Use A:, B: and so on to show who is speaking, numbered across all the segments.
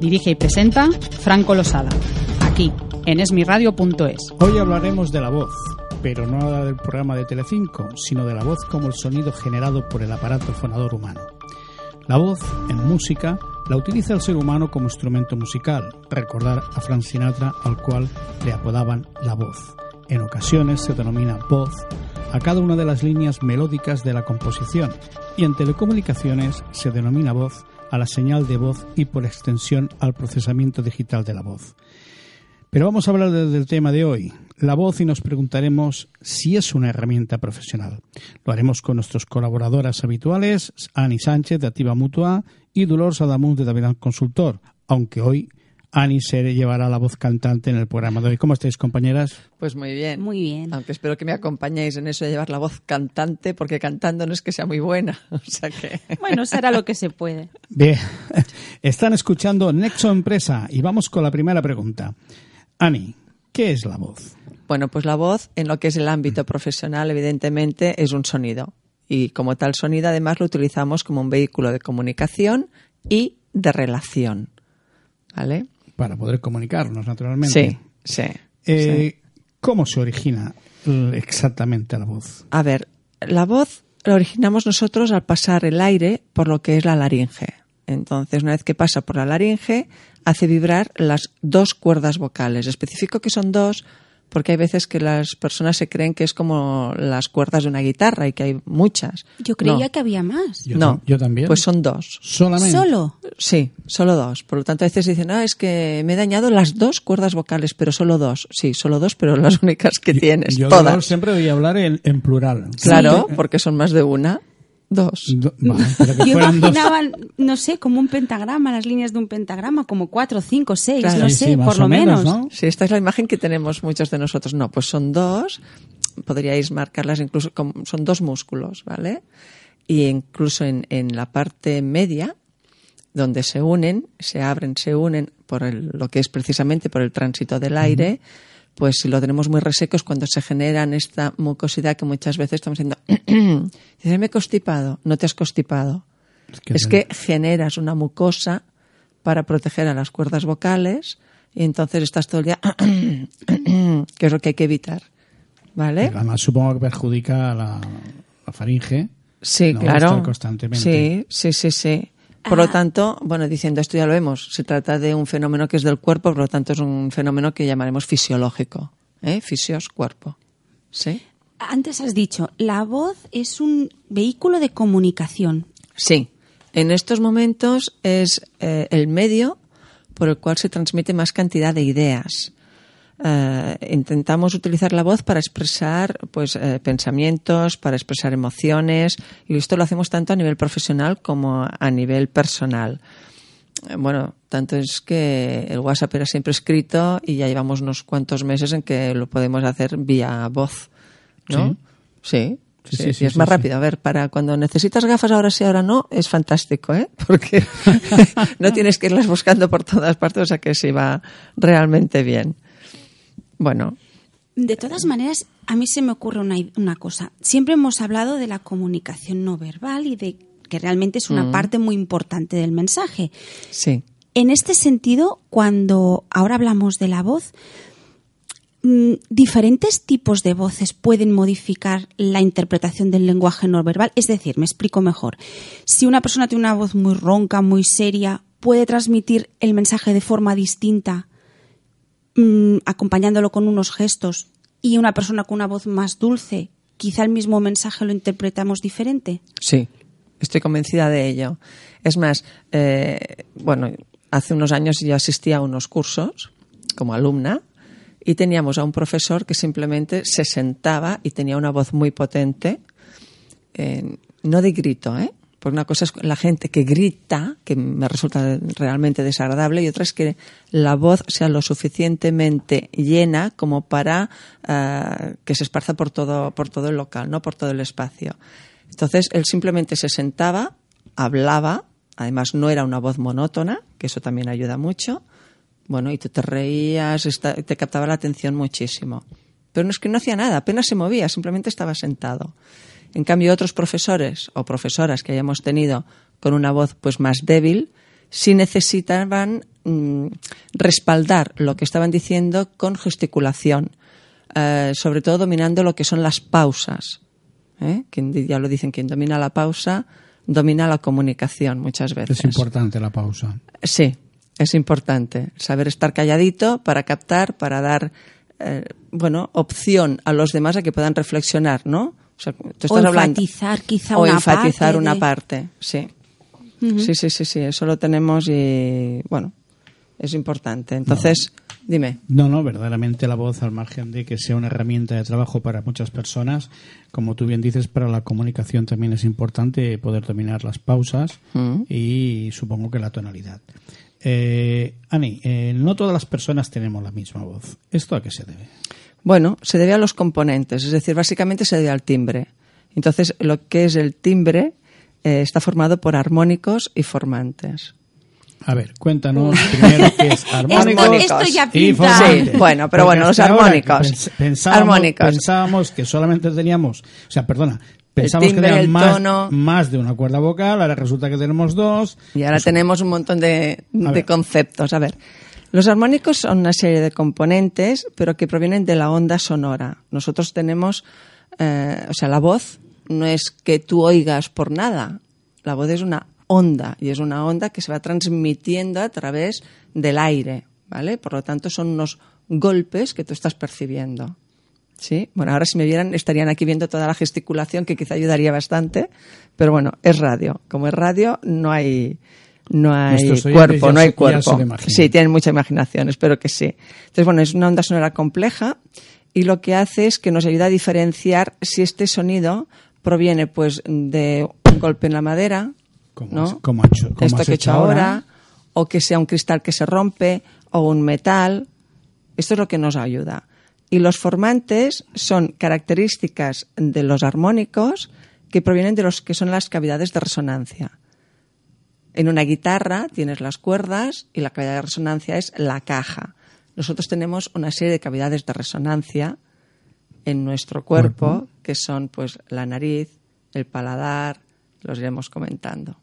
A: Dirige y presenta Franco Losada, aquí en esmiradio.es.
B: Hoy hablaremos de la voz, pero no del programa de Telecinco, sino de la voz como el sonido generado por el aparato fonador humano. La voz, en música, la utiliza el ser humano como instrumento musical, recordar a Frank Sinatra, al cual le apodaban la voz. En ocasiones se denomina voz a cada una de las líneas melódicas de la composición y en telecomunicaciones se denomina voz a la señal de voz y por extensión al procesamiento digital de la voz. Pero vamos a hablar del tema de hoy, la voz, y nos preguntaremos si es una herramienta profesional. Lo haremos con nuestros colaboradoras habituales, Ani Sánchez de Activa Mutua y Dolores Adamus de David Consultor, aunque hoy Ani se llevará la voz cantante en el programa de hoy. ¿Cómo estáis, compañeras?
C: Pues muy bien.
D: Muy bien.
C: Aunque espero que me acompañéis en eso de llevar la voz cantante, porque cantando no es que sea muy buena. O sea que...
D: Bueno, será lo que se puede.
B: Bien. Están escuchando Nexo Empresa y vamos con la primera pregunta. Ani, ¿qué es la voz?
C: Bueno, pues la voz en lo que es el ámbito profesional, evidentemente, es un sonido. Y como tal sonido, además, lo utilizamos como un vehículo de comunicación y de relación. ¿Vale?
B: Para poder comunicarnos, naturalmente.
C: Sí, sí,
B: eh, sí. ¿Cómo se origina exactamente la voz?
C: A ver, la voz la originamos nosotros al pasar el aire por lo que es la laringe. Entonces, una vez que pasa por la laringe, hace vibrar las dos cuerdas vocales. Especifico que son dos porque hay veces que las personas se creen que es como las cuerdas de una guitarra y que hay muchas.
D: Yo creía
C: No.
D: que había más.
B: Yo,
C: no,
B: yo también.
C: Pues son dos.
B: Solamente.
D: ¿Solo?
C: Sí, solo dos. Por lo tanto, a veces dicen, ah, es que me he dañado las dos cuerdas vocales, pero solo dos. Sí, solo dos, pero las únicas que tienes.
B: Yo
C: todas.
B: Siempre oí hablar en, en plural.
C: Claro, porque son más de una. Dos.
B: Do- vale, pero que
D: Yo
B: fueran dos.
D: imaginaba, no sé, como un pentagrama, las líneas de un pentagrama, como cuatro, cinco, seis,
C: Claro.
D: no
B: Sí,
D: sé,
B: sí,
D: por lo
B: menos,
D: menos.
B: ¿no?
C: Sí, esta es la imagen que tenemos muchos de nosotros. No, pues son dos. Podríais marcarlas incluso como son dos músculos, ¿vale? Y incluso en, en la parte media, donde se unen, se abren, se unen por el- lo que es precisamente por el tránsito del aire, pues si lo tenemos muy reseco es cuando se generan esta mucosidad que muchas veces estamos diciendo, me he constipado. No te has constipado.
B: que
C: es que generas una mucosa para proteger a las cuerdas vocales y entonces estás todo el día, que es lo que hay que evitar. ¿Vale?
B: Además, supongo que perjudica a la, la faringe.
C: Sí,
B: ¿no?
C: claro.
B: Estar constantemente.
C: Sí, sí, sí, sí. Por lo
D: Ah.
C: tanto, bueno, diciendo esto ya lo vemos, se trata de un fenómeno que es del cuerpo, por lo tanto es un fenómeno que llamaremos fisiológico. ¿eh? Fisios, cuerpo. ¿Sí?
D: Antes has dicho, la voz es un vehículo de comunicación.
C: Sí. En estos momentos es eh, el medio por el cual se transmite más cantidad de ideas. Eh, intentamos utilizar la voz para expresar pues eh, pensamientos, para expresar emociones y esto lo hacemos tanto a nivel profesional como a nivel personal. Eh, Bueno, tanto es que el WhatsApp era siempre escrito y ya llevamos unos cuantos meses en que lo podemos hacer vía voz, ¿no? Sí.
B: Sí,
C: Sí,
B: sí,
C: y
B: sí,
C: es más rápido. A ver, para cuando necesitas gafas ahora sí, ahora no, es fantástico, ¿eh? Porque no tienes que irlas buscando por todas partes, o sea que sí va realmente bien. Bueno,
D: De todas maneras, a mí se me ocurre una, una cosa. Siempre hemos hablado de la comunicación no verbal y de que realmente es una
C: Mm.
D: parte muy importante del mensaje.
C: Sí.
D: En este sentido, cuando ahora hablamos de la voz, mm, diferentes tipos de voces pueden modificar la interpretación del lenguaje no verbal. Es decir, me explico mejor. Si una persona tiene una voz muy ronca, muy seria, puede transmitir el mensaje de forma distinta, mm, acompañándolo con unos gestos, y una persona con una voz más dulce, quizá el mismo mensaje lo interpretamos diferente.
C: Sí, estoy convencida de ello. Es más, eh, bueno, hace unos años yo asistía a unos cursos como alumna y teníamos a un profesor que simplemente se sentaba y tenía una voz muy potente, no de grito, ¿eh? Porque una cosa es la gente que grita, que me resulta realmente desagradable, y otra es que la voz sea lo suficientemente llena como para eh, que se esparza por todo, por todo el local, no por todo el espacio. Entonces él simplemente se sentaba, hablaba, además no era una voz monótona, que eso también ayuda mucho. Bueno, y tú te reías, te captaba la atención muchísimo. Pero no es que no hacía nada, apenas se movía, simplemente estaba sentado. En cambio, otros profesores o profesoras que hayamos tenido con una voz pues más débil, sí necesitaban mm, respaldar lo que estaban diciendo con gesticulación, eh, sobre todo dominando lo que son las pausas. ¿eh? Quien ya lo dicen, quien domina la pausa domina la comunicación muchas veces.
B: Es importante la pausa.
C: Sí, es importante saber estar calladito para captar, para dar, eh, bueno, opción a los demás a que puedan reflexionar, ¿no? O sea, tú estás
D: O
C: hablando-
D: enfatizar quizá
C: o
D: una
C: enfatizar
D: parte
C: una
D: de-
C: parte, sí. Sí, sí, sí, sí, eso lo tenemos y, bueno, es importante. Entonces, dime.
B: No, no, verdaderamente la voz, al margen de que sea una herramienta de trabajo para muchas personas, como tú bien dices, para la comunicación también es importante poder dominar las pausas
C: Mm.
B: y supongo que la tonalidad. Eh, Ani, eh, no todas las personas tenemos la misma voz. ¿Esto a qué se debe?
C: Bueno, se debe a los componentes, es decir, básicamente se debe al timbre. Entonces, lo que es el timbre eh, está formado por armónicos y formantes.
B: A ver, cuéntanos primero qué es armónicos
C: Armónicos.
D: Esto ya
B: y formantes.
C: Sí, bueno, pero
B: Porque
C: bueno, los armónicos.
B: pens- pensábamos,
C: Armónicos.
B: pensábamos que solamente teníamos, o sea, perdona, pensábamos
C: timbre,
B: que teníamos
C: el
B: más,
C: tono.
B: más de una cuerda vocal, ahora resulta que tenemos dos.
C: Y ahora tenemos un montón de, de conceptos. A ver, los armónicos son una serie de componentes, pero que provienen de la onda sonora. Nosotros tenemos, eh, o sea, la voz no es que tú oigas por nada. La voz es una onda y es una onda que se va transmitiendo a través del aire, ¿vale? Por lo tanto, son unos golpes que tú estás percibiendo. ¿Sí? Bueno, ahora si me vieran estarían aquí viendo toda la gesticulación que quizá ayudaría bastante, pero bueno, es radio. Como es radio, no hay no hay cuerpo,
B: ya
C: no hay cuerpo. Sí, tienen mucha imaginación, espero que sí. Entonces, bueno, es una onda sonora compleja y lo que hace es que nos ayuda a diferenciar si este sonido proviene pues de un golpe en la madera,
B: Como
C: ¿no?
B: como ha hecho- como
C: esto
B: has
C: que he
B: hecho
C: hecho ahora,
B: ahora.
C: o que sea un cristal que se rompe, o un metal. Esto es lo que nos ayuda. Y los formantes son características de los armónicos que provienen de los que son las cavidades de resonancia. En una guitarra tienes las cuerdas y la cavidad de resonancia es la caja. Nosotros tenemos una serie de cavidades de resonancia en nuestro cuerpo, que son pues la nariz, el paladar, los iremos comentando.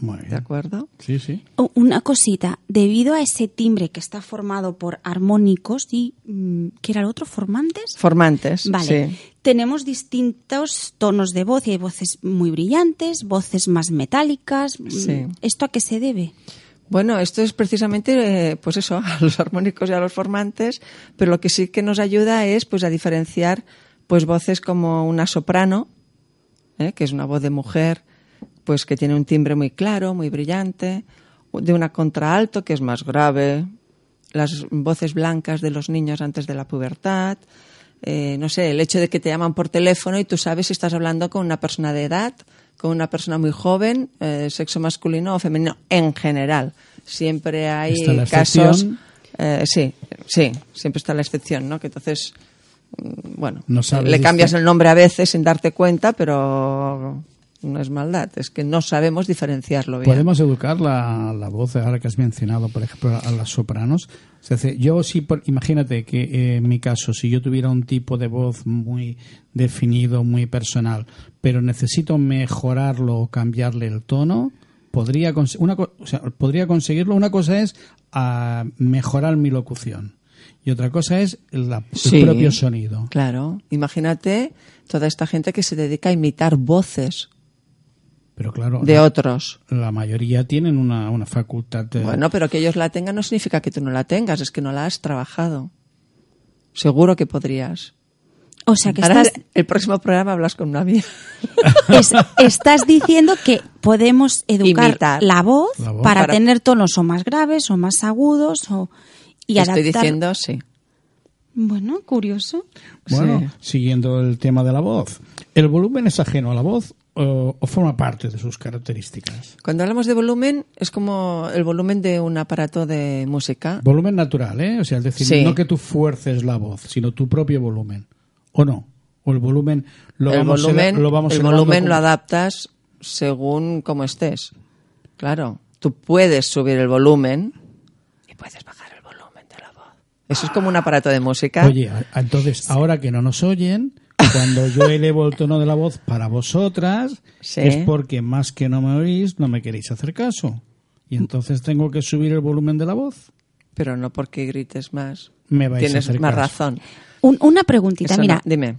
B: Muy bien.
C: ¿De acuerdo?
B: Sí, sí.
D: Oh, Una cosita, debido a ese timbre que está formado por armónicos y mm, ¿qué era el otro? ¿Formantes?
C: Formantes.
D: Vale.
C: sí.
D: Tenemos distintos tonos de voz y hay voces muy brillantes, voces más metálicas. Mm,
C: Sí.
D: ¿Esto a qué se debe?
C: Bueno, esto es precisamente, eh, pues eso, a los armónicos y a los formantes, pero lo que sí que nos ayuda es, pues, a diferenciar, pues, voces como una soprano, ¿eh? que es una voz de mujer, pues, que tiene un timbre muy claro, muy brillante, de una contraalto, que es más grave, las voces blancas de los niños antes de la pubertad, eh, no sé, el hecho de que te llaman por teléfono y tú sabes si estás hablando con una persona de edad, con una persona muy joven, eh, sexo masculino o femenino, en general. Siempre hay casos. eh, sí, sí, siempre está la excepción, ¿no? Que entonces, mm, bueno,
B: No sabes
C: le cambias
B: distin-
C: el nombre a veces sin darte cuenta, pero no es maldad, es que no sabemos diferenciarlo bien.
B: Podemos educar la, la voz, ahora que has mencionado, por ejemplo, a las sopranos. Se hace- yo sí, por- imagínate que eh, en mi caso, si yo tuviera un tipo de voz muy definido, muy personal, pero necesito mejorarlo o cambiarle el tono, podría, una, co- o sea, podría conseguirlo. Una cosa es ah, mejorar mi locución y otra cosa es la- el
C: Sí.
B: propio sonido.
C: Claro, imagínate toda esta gente que se dedica a imitar voces
B: Pero claro,
C: de
B: la,
C: otros.
B: la mayoría tienen una, una facultad de...
C: Bueno, pero que ellos la tengan no significa que tú no la tengas, es que no la has trabajado. Seguro que podrías.
D: O sea que
C: Ahora,
D: estás,
C: el próximo programa hablas con una mía.
D: es- estás diciendo que podemos educar la voz,
B: La voz.
D: para,
C: Para-
D: tener tonos o más graves o más agudos o y
C: Estoy
D: adaptar.
C: diciendo sí.
D: Bueno, curioso.
B: Bueno,
C: Sí.
B: siguiendo el tema de la voz. ¿El volumen es ajeno a la voz o, o forma parte de sus características?
C: Cuando hablamos de volumen, es como el volumen de un aparato de música.
B: Volumen natural, ¿eh? O sea, es decir,
C: Sí.
B: no que tú fuerces la voz, sino tu propio volumen. ¿O no? ¿O el volumen lo
C: el
B: vamos,
C: volumen,
B: lo, vamos
C: el volumen
B: como-
C: lo adaptas según cómo estés. Claro, tú puedes subir el volumen y puedes bajar el volumen de la voz. Eso es como un aparato de música.
B: Oye, a- entonces, ahora que no nos oyen, cuando yo elevo el tono de la voz para vosotras,
C: Sí.
B: es porque más que no me oís, no me queréis hacer caso. Y entonces tengo que subir el volumen de la voz.
C: pero no porque grites más.
B: Me vais a
C: Tienes
B: hacer
C: más
B: caso.
C: razón.
D: Un- una preguntita,
C: Eso no,
D: mira.
C: dime.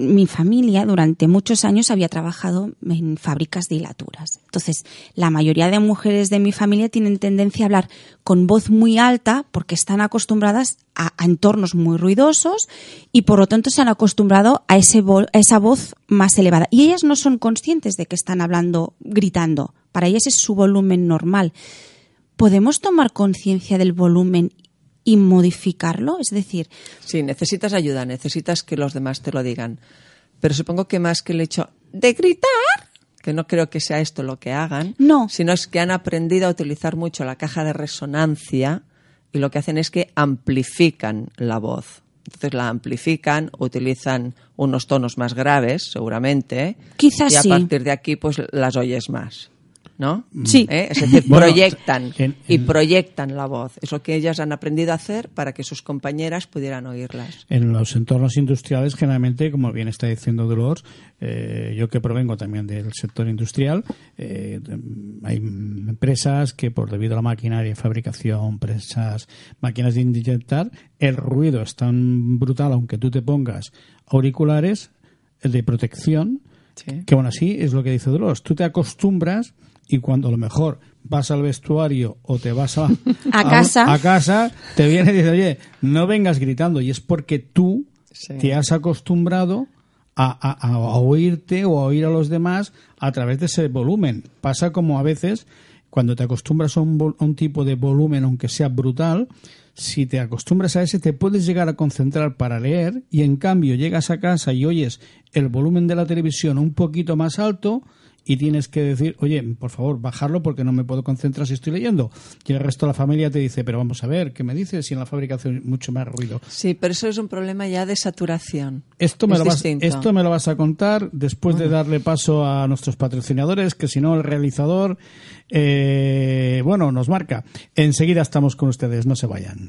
D: Mi familia durante muchos años había trabajado en fábricas de hilaturas. Entonces, la mayoría de mujeres de mi familia tienen tendencia a hablar con voz muy alta porque están acostumbradas a, entornos muy ruidosos y por lo tanto se han acostumbrado a, ese a esa voz más elevada. Y ellas no son conscientes de que están hablando, gritando. Para ellas es su volumen normal. ¿Podemos tomar conciencia del volumen y modificarlo? Es decir,
C: Sí, necesitas ayuda, necesitas que los demás te lo digan. Pero supongo que más que el hecho de gritar, que no creo que sea esto lo que hagan,
D: No.
C: sino es que han aprendido a utilizar mucho la caja de resonancia y lo que hacen es que amplifican la voz. Entonces la amplifican, utilizan unos tonos más graves, seguramente,
D: Quizás
C: y a
D: sí.
C: partir de aquí pues las oyes más. ¿No?
D: Sí.
C: ¿Eh? Es decir,
B: Bueno,
C: proyectan
B: en-
C: y proyectan la voz. Es lo que ellas han aprendido a hacer para que sus compañeras pudieran oírlas.
B: En los entornos industriales, generalmente, como bien está diciendo Dolores, eh, yo que provengo también del sector industrial, eh, hay empresas que por debido a la maquinaria de fabricación, empresas, máquinas de inyectar, el ruido es tan brutal, aunque tú te pongas auriculares de protección,
C: Sí.
B: que aún así es lo que dice Dolores, tú te acostumbras y cuando a lo mejor vas al vestuario o te vas a,
D: A casa.
B: a casa, te viene y dice, oye, no vengas gritando. Y es porque tú
C: Sí.
B: te has acostumbrado a, a- oírte o a oír a los demás a través de ese volumen. Pasa como a veces, cuando te acostumbras a un, vol- a un tipo de volumen, aunque sea brutal, si te acostumbras a ese, te puedes llegar a concentrar para leer y en cambio llegas a casa y oyes el volumen de la televisión un poquito más alto y tienes que decir, oye, por favor, bajarlo porque no me puedo concentrar si estoy leyendo. Y el resto de la familia te dice, pero vamos a ver, ¿qué me dices si en la fábrica hace mucho más ruido?
C: Sí, pero eso es un problema ya de saturación.
B: Esto me,
C: Es
B: lo vas, esto me lo vas a contar después de darle paso a nuestros patrocinadores, que si no el realizador, eh, bueno, nos marca. Enseguida estamos con ustedes, no se vayan.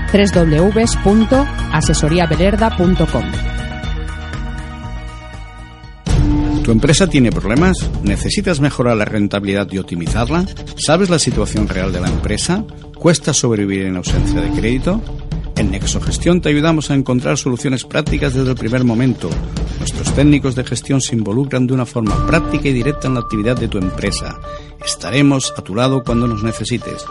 A: www.asesoriabelerda.com.
E: ¿Tu empresa tiene problemas? ¿Necesitas mejorar la rentabilidad y optimizarla? ¿Sabes la situación real de la empresa? ¿Cuesta sobrevivir en ausencia de crédito? En Nexogestión te ayudamos a encontrar soluciones prácticas desde el primer momento. Nuestros técnicos de gestión se involucran de una forma práctica y directa en la actividad de tu empresa. Estaremos a tu lado cuando nos necesites.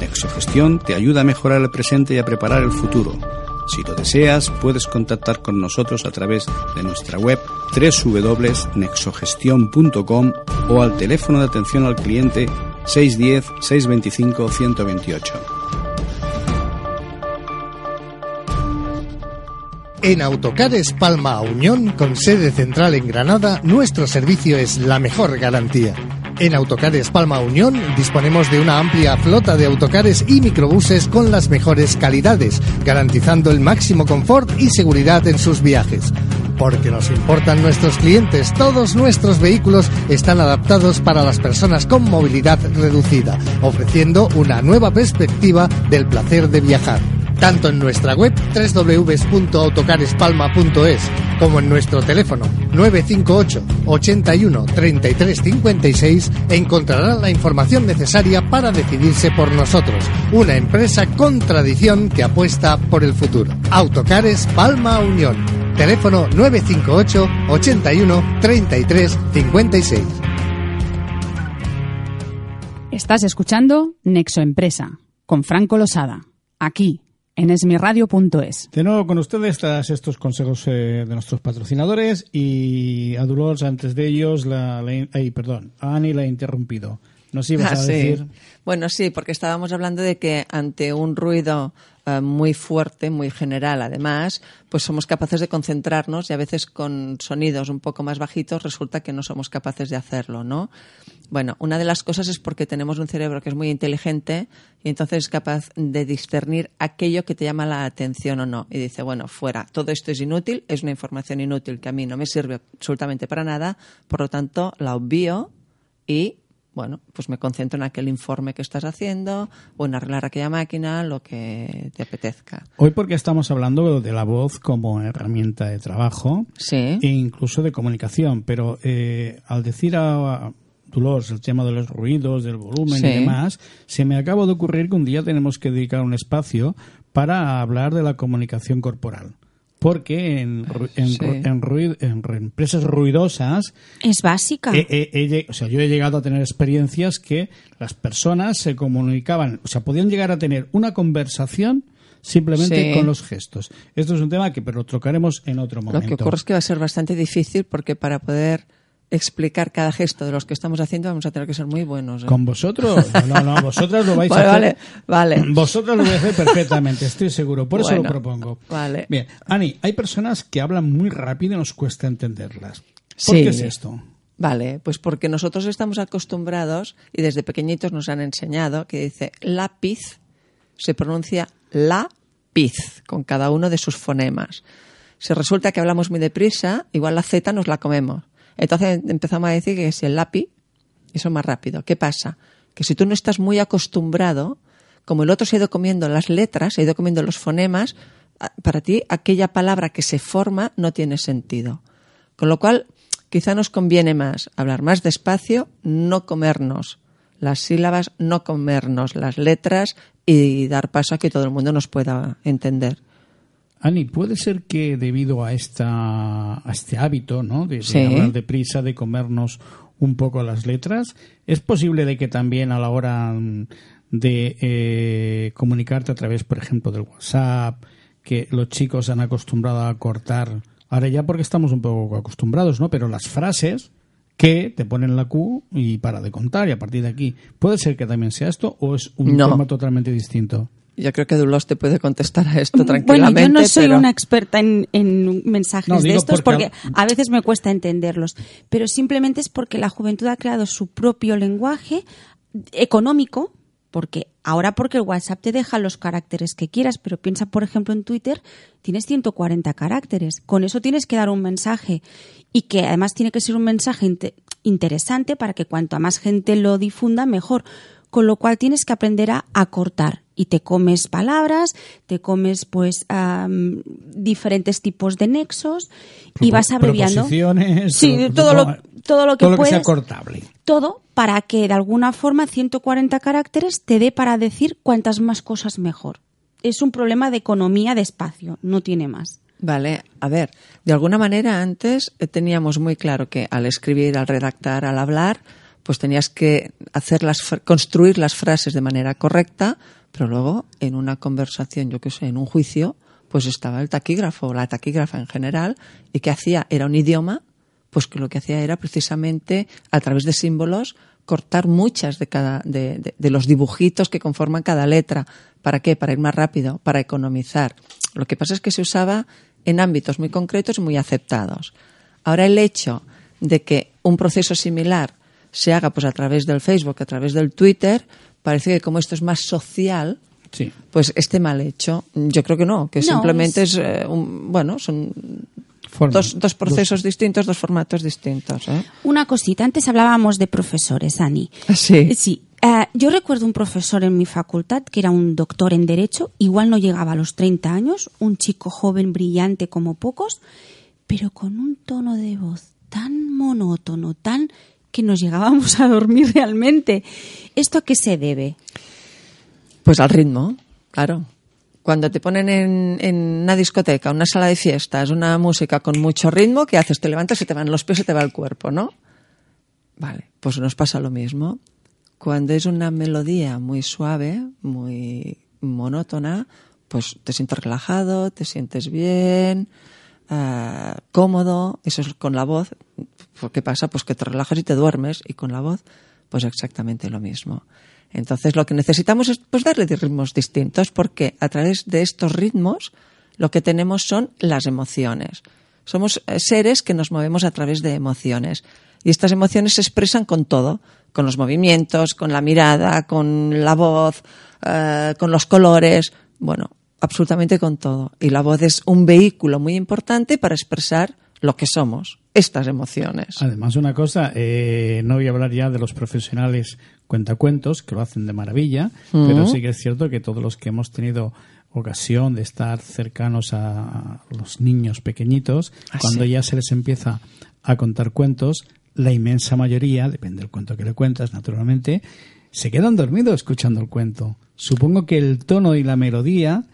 E: Nexogestión te ayuda a mejorar el presente y a preparar el futuro. Si lo deseas, puedes contactar con nosotros a través de nuestra web www.nexogestion.com o al teléfono de atención al cliente 610-625-128.
F: En Autocares Palma Unión, con sede central en Granada, nuestro servicio es la mejor garantía. En Autocares Palma Unión disponemos de una amplia flota de autocares y microbuses con las mejores calidades, garantizando el máximo confort y seguridad en sus viajes. Porque nos importan nuestros clientes, todos nuestros vehículos están adaptados para las personas con movilidad reducida, ofreciendo una nueva perspectiva del placer de viajar tanto en nuestra web www.autocarespalma.es como en nuestro teléfono 958 81 33 56 encontrará la información necesaria para decidirse por nosotros, una empresa con tradición que apuesta por el futuro. Autocares Palma Unión. Teléfono 958 81 33 56.
A: Estás escuchando Nexo Empresa con Franco Losada, aquí en esmiradio.es.
B: De nuevo con ustedes tras estos consejos eh, de nuestros patrocinadores y a Dolores antes de ellos, la, la- ay, perdón, a Ani la he interrumpido. Nos ibas
C: Ah,
B: a
C: sí.
B: decir...
C: Bueno, sí, porque estábamos hablando de que ante un ruido eh, muy fuerte, muy general, además, pues somos capaces de concentrarnos y a veces con sonidos un poco más bajitos resulta que no somos capaces de hacerlo, ¿no? Bueno, una de las cosas es porque tenemos un cerebro que es muy inteligente y entonces es capaz de discernir aquello que te llama la atención o no. Y dice, bueno, fuera, todo esto es inútil, es una información inútil que a mí no me sirve absolutamente para nada, por lo tanto la obvio y bueno, pues me concentro en aquel informe que estás haciendo o en arreglar aquella máquina, lo que te apetezca.
B: Hoy porque estamos hablando de la voz como herramienta de trabajo
C: Sí.
B: e incluso de comunicación, pero eh, al decir a, a Dolores el tema de los ruidos, del volumen
C: Sí.
B: y demás, se me acaba de ocurrir que un día tenemos que dedicar un espacio para hablar de la comunicación corporal. Porque en, en,
C: Sí.
B: ru- en empresas ruidosas
D: Es básica.
B: he- he- he lleg- o sea, yo he llegado a tener experiencias que las personas se comunicaban, o sea, podían llegar a tener una conversación simplemente
C: Sí.
B: con los gestos. Esto es un tema que pero lo tocaremos en otro
C: Lo
B: momento.
C: que ocurre es que va a ser bastante difícil porque para poder explicar cada gesto de los que estamos haciendo vamos a tener que ser muy buenos. ¿eh?
B: Con vosotros, no, no, vosotras lo vais
C: Vale,
B: a hacer.
C: vale, vale.
B: Vosotras lo vais a hacer perfectamente, estoy seguro. Por eso lo propongo.
C: vale.
B: Bien, Ani, hay personas que hablan muy rápido y nos cuesta entenderlas. ¿Por
C: Sí.
B: qué es esto?
C: Vale, pues porque nosotros estamos acostumbrados y desde pequeñitos nos han enseñado que dice lápiz se pronuncia lápiz con cada uno de sus fonemas. Si resulta que hablamos muy deprisa, igual la Z nos la comemos. Entonces empezamos a decir que si el lápiz, eso es más rápido. ¿Qué pasa? Que si tú no estás muy acostumbrado, como el otro se ha ido comiendo las letras, se ha ido comiendo los fonemas, para ti aquella palabra que se forma no tiene sentido. Con lo cual, quizá nos conviene más hablar más despacio, no comernos las sílabas, no comernos las letras y dar paso a que todo el mundo nos pueda entender.
B: Ani, ¿puede ser que debido a, esta, a este hábito ¿no? de, de
C: Sí.
B: hablar deprisa, de comernos un poco las letras, es posible de que también a la hora mm, de eh, comunicarte a través, por ejemplo, del WhatsApp, que los chicos se han acostumbrado a cortar, ahora ya porque estamos un poco acostumbrados, ¿no? Pero las frases que te ponen la Q y para de contar y a partir de aquí, ¿puede ser que también sea esto o es un
C: No.
B: tema totalmente distinto?
C: Yo creo que Dulos te puede contestar a esto
D: Bueno,
C: tranquilamente.
D: yo no soy
C: pero-
D: una experta en, en mensajes
B: No,
D: de estos
B: porque
D: porque, a veces me cuesta entenderlos, pero simplemente es porque la juventud ha creado su propio lenguaje económico, porque ahora porque el WhatsApp te deja los caracteres que quieras, pero piensa por ejemplo en Twitter, tienes 140 caracteres, con eso tienes que dar un mensaje y que además tiene que ser un mensaje inte- interesante para que cuanto a más gente lo difunda mejor con lo cual tienes que aprender a acortar y te comes palabras, te comes pues am, diferentes tipos de nexos y vas abreviando. Sí, todo lo, todo lo que
B: todo lo que sea
D: puedes.
B: cortable.
D: todo para que de alguna forma 140 caracteres te dé para decir cuantas más cosas mejor. Es un problema de economía de espacio, no tiene más.
C: Vale, a ver, de alguna manera antes eh, teníamos muy claro que al escribir, al redactar, al hablar, pues tenías que hacer las, construir las frases de manera correcta, pero luego en una conversación, yo qué sé, en un juicio, pues estaba el taquígrafo o la taquígrafa en general, y que hacía era un idioma pues que lo que hacía era precisamente a través de símbolos cortar muchas de cada de, de- de los dibujitos que conforman cada letra. ¿Para qué? Para ir más rápido, para economizar. Lo que pasa es que se usaba en ámbitos muy concretos y muy aceptados. Ahora el hecho de que un proceso similar se haga pues a través del Facebook, a través del Twitter, parece que como esto es más social,
B: Sí.
C: pues esté mal hecho. Yo creo que no, que
D: No,
C: simplemente es, eh, un, bueno, son
B: Forma.
C: dos, dos procesos distintos, dos formatos distintos. ¿eh?
D: Una cosita, antes hablábamos de profesores, Ani.
C: Sí.
D: Sí. eh, yo recuerdo un profesor en mi facultad que era un doctor en Derecho, igual no llegaba a los 30 años, un chico joven, brillante como pocos, pero con un tono de voz tan monótono, tan que nos llegábamos a dormir realmente. ¿Esto a qué se debe?
C: Pues al ritmo, claro. Cuando te ponen en, en una discoteca, una sala de fiestas, una música con mucho ritmo, ¿qué haces? Te levantas y te van los pies y te va el cuerpo, ¿no? Vale, pues nos pasa lo mismo. Cuando es una melodía muy suave, muy monótona, pues te sientes relajado, te sientes bien, ah, cómodo, eso es con la voz. Pues, ¿Qué pasa? Pues que te relajas y te duermes, y con la voz, pues exactamente lo mismo. Entonces lo que necesitamos es pues darle ritmos distintos, porque a través de estos ritmos lo que tenemos son las emociones. Somos eh, seres que nos movemos a través de emociones. Y estas emociones se expresan con todo, con los movimientos, con la mirada, con la voz, eh, con los colores, bueno, absolutamente con todo. Y la voz es un vehículo muy importante para expresar lo que somos, estas emociones.
B: Además, una cosa, eh, no voy a hablar ya de los profesionales cuentacuentos, que lo hacen de maravilla, pero sí que es cierto que todos los que hemos tenido ocasión de estar cercanos a los niños pequeñitos,
C: Ah,
B: cuando
C: sí.
B: ya se les empieza a contar cuentos, la inmensa mayoría, depende del cuento que le cuentas, naturalmente, se quedan dormidos escuchando el cuento. Supongo que el tono y la melodía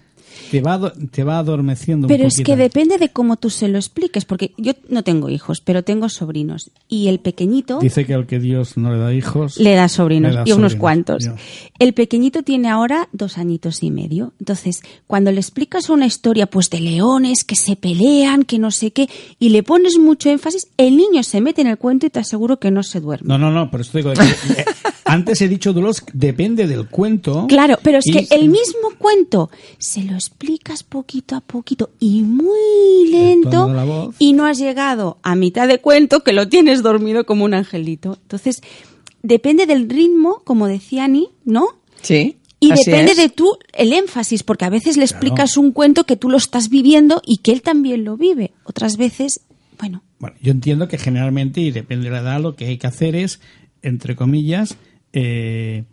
B: te va, te va adormeciendo
D: Pero
B: un
D: es que depende de cómo tú se lo expliques, porque yo no tengo hijos, pero tengo sobrinos. Y el pequeñito
B: Dice que al que Dios no le da hijos...
D: le da sobrinos,
B: le da
D: y unos cuantos. El pequeñito tiene ahora dos añitos y medio. Entonces, cuando le explicas una historia pues de leones que se pelean, que no sé qué, y le pones mucho énfasis, el niño se mete en el cuento y te aseguro que no se duerme.
B: No, no, no, pero esto digo, eh, antes he dicho, Dulos, depende del cuento.
D: Claro, pero es
B: Y-
D: que el mismo cuento se lo explicas poquito a poquito y muy lento y no has llegado a mitad de cuento que lo tienes dormido como un angelito. Entonces, depende del ritmo, como decía Ani, ¿no?
C: Sí.
D: Y
C: así
D: depende
C: es.
D: de tú el énfasis, porque a veces le explicas un cuento que tú lo estás viviendo y que él también lo vive. Otras veces, bueno,
B: Bueno, yo entiendo que generalmente, y depende de la edad, lo que hay que hacer es, entre comillas, eh,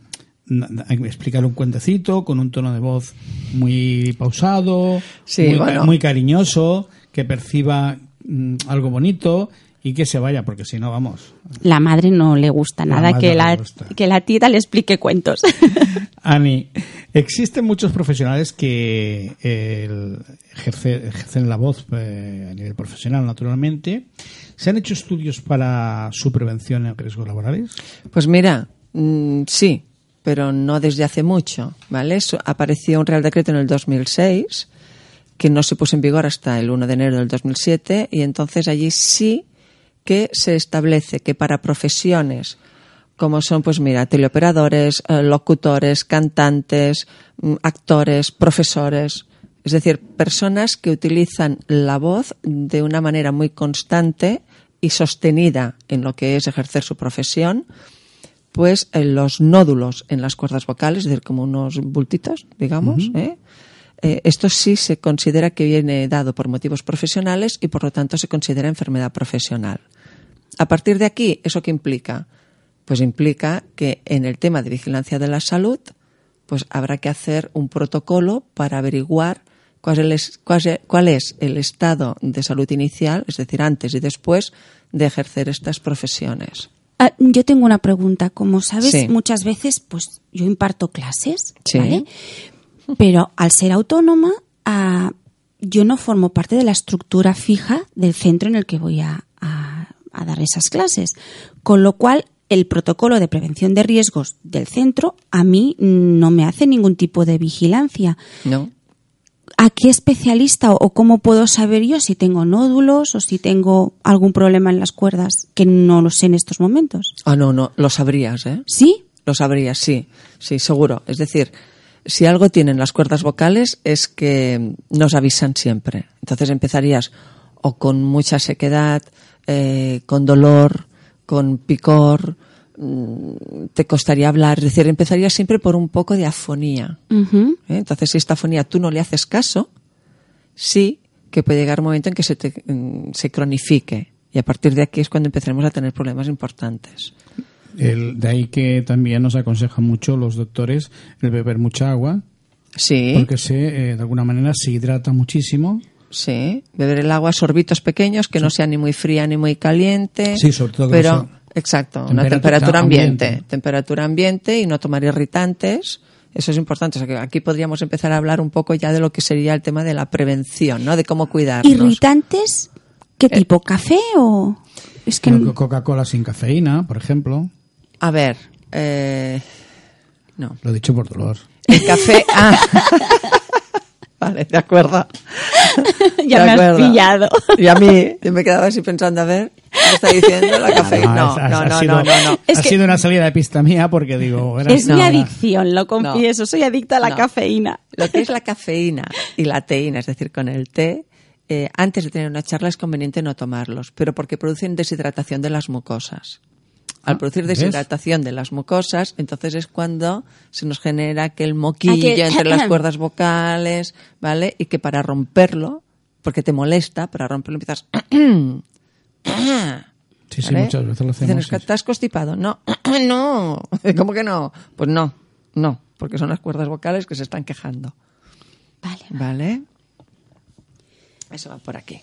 B: explicar un cuentecito con un tono de voz muy pausado,
C: Sí,
B: muy, ca-
C: bueno.
B: muy cariñoso, que perciba mm, algo bonito y que se vaya, porque si no, vamos.
D: la madre no le gusta
B: La
D: nada que
B: no le
D: la,
B: gusta.
D: que la tita le explique cuentos.
B: Ani, existen muchos profesionales que eh, ejerce- ejercen la voz eh, a nivel profesional, naturalmente. ¿Se han hecho estudios para su prevención en riesgos laborales?
C: Pues mira, mm, sí, pero no desde hace mucho, ¿vale? Apareció un Real Decreto en el 2006 que no se puso en vigor hasta el 1 de enero del 2007 y entonces allí sí que se establece que para profesiones como son, pues mira, teleoperadores, eh, locutores, cantantes, mm, actores, profesores, es decir, personas que utilizan la voz de una manera muy constante y sostenida en lo que es ejercer su profesión, pues los nódulos en las cuerdas vocales, es decir, como unos bultitos, digamos, ¿eh? Eh, esto sí se considera que viene dado por motivos profesionales y por lo tanto se considera enfermedad profesional. A partir de aquí, ¿eso qué implica? Pues implica que en el tema de vigilancia de la salud, pues habrá que hacer un protocolo para averiguar cuál es, cuál es- cuál es el estado de salud inicial, es decir, antes y después de ejercer estas profesiones.
D: Ah, yo tengo una pregunta. Como sabes,
C: Sí.
D: muchas veces, pues yo imparto clases,
C: Sí.
D: ¿vale? Pero al ser autónoma, ah, yo no formo parte de la estructura fija del centro en el que voy a, a- a dar esas clases. Con lo cual, el protocolo de prevención de riesgos del centro a mí no me hace ningún tipo de vigilancia.
C: ¿No?
D: ¿A qué especialista o, cómo puedo saber yo si tengo nódulos o si tengo algún problema en las cuerdas que no lo sé en estos momentos?
C: Ah, no, no, lo sabrías, ¿eh?
D: ¿Sí?
C: Lo sabrías, sí, sí, seguro. Es decir, si algo tienen las cuerdas vocales es que nos avisan siempre. Entonces empezarías o con mucha sequedad, eh, con dolor, con picor, te costaría hablar. Es decir, empezarías siempre por un poco de afonía. ¿eh? Entonces, si esta afonía tú no le haces caso, sí que puede llegar un momento en que se, te- se cronifique. Y a partir de aquí es cuando empezaremos a tener problemas importantes.
B: El- de ahí que también nos aconsejan mucho los doctores el beber mucha agua,
C: Sí.
B: porque se, eh, de alguna manera se hidrata muchísimo.
C: Sí, beber el agua a sorbitos pequeños, que no sea ni muy fría ni muy caliente.
B: Sí, sobre todo que
C: Pero,
B: no sea-
C: exacto, una
B: Temperatura
C: ambiente.
B: ambiente.
C: Temperatura ambiente y no tomar irritantes. Eso es importante. O sea, que aquí podríamos empezar a hablar un poco ya de lo que sería el tema de la prevención, ¿no? De cómo cuidarnos.
D: ¿Irritantes? ¿Qué tipo? ¿Café o...? Es que
B: Coca-Cola sin cafeína, por ejemplo.
C: A ver, eh, no.
B: Lo he dicho por dolor.
C: El café. Ah. vale, de acuerdo.
D: Ya
C: De
D: me has pillado.
C: Y a mí, yo me quedaba así pensando, a ver, ¿qué está diciendo la cafeína? No, no,
B: ha
C: no,
B: sido,
C: no, no, no.
D: Es
B: ha
D: que-
B: sido una salida de pista mía porque digo... era-
D: Es mi adicción, lo confieso. Soy adicta a la
C: No.
D: cafeína.
C: Lo que es la cafeína y la teína, es decir, con el té, eh, antes de tener una charla es conveniente no tomarlos, pero porque producen deshidratación de las mucosas. Al
B: Ah,
C: producir
B: ¿ves?
C: deshidratación de las mucosas, entonces es cuando se nos genera aquel moquillo
D: Aquel-
C: entre las cuerdas vocales, ¿vale? Y que para romperlo, porque te molesta, para romperlo empiezas...
B: Sí, sí,
C: ¿vale?
B: muchas veces lo
C: Dicen,
B: hacemos.
C: "Es que
B: sí.
C: ¿Te has constipado? No, no. ¿Cómo que no? Pues no, no, porque son las cuerdas vocales que se están quejando.
D: Vale.
C: ¿Vale? Eso va por aquí.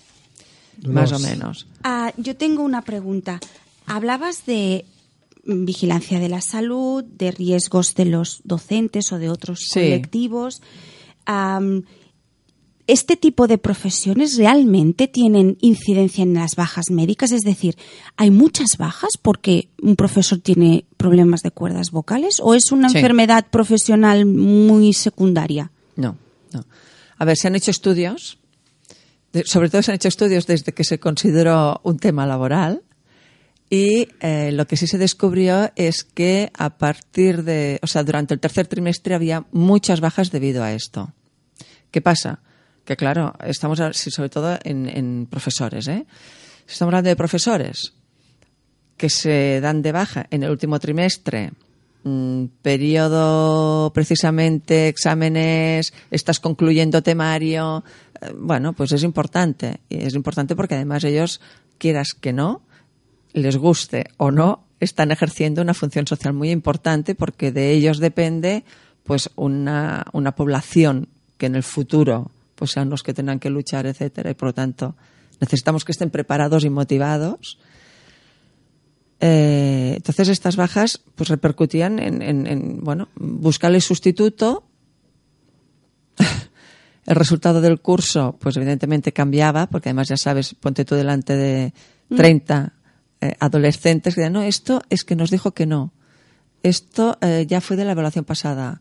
C: Más o
B: Los-
C: menos.
D: Ah, yo tengo una pregunta. Hablabas de vigilancia de la salud, de riesgos de los docentes o de otros
C: Sí.
D: colectivos. ¿Este tipo de profesiones realmente tienen incidencia en las bajas médicas? Es decir, ¿hay muchas bajas porque un profesor tiene problemas de cuerdas vocales o es una
C: Sí.
D: enfermedad profesional muy secundaria?
C: No, no. A ver, se han hecho estudios, sobre todo se han hecho estudios desde que se consideró un tema laboral. Y eh, lo que sí se descubrió es que a partir de, o sea, durante el tercer trimestre había muchas bajas debido a esto. ¿Qué pasa? Que claro, estamos sobre todo en, profesores, ¿eh? Estamos hablando de profesores que se dan de baja en el último trimestre, mm, periodo precisamente, exámenes, estás concluyendo temario, eh, bueno, pues es importante. Y es importante porque además ellos, quieras que no, les guste o no, están ejerciendo una función social muy importante porque de ellos depende pues una, una población que en el futuro pues sean los que tengan que luchar, etcétera, y por lo tanto necesitamos que estén preparados y motivados. Eh, entonces estas bajas pues repercutían en, en, en, bueno, buscarle sustituto. El resultado del curso, pues evidentemente cambiaba, porque además ya sabes, ponte tú delante de 30 eh, adolescentes que decían, no, esto es que nos dijo que no. Esto eh, ya fue de la evaluación pasada.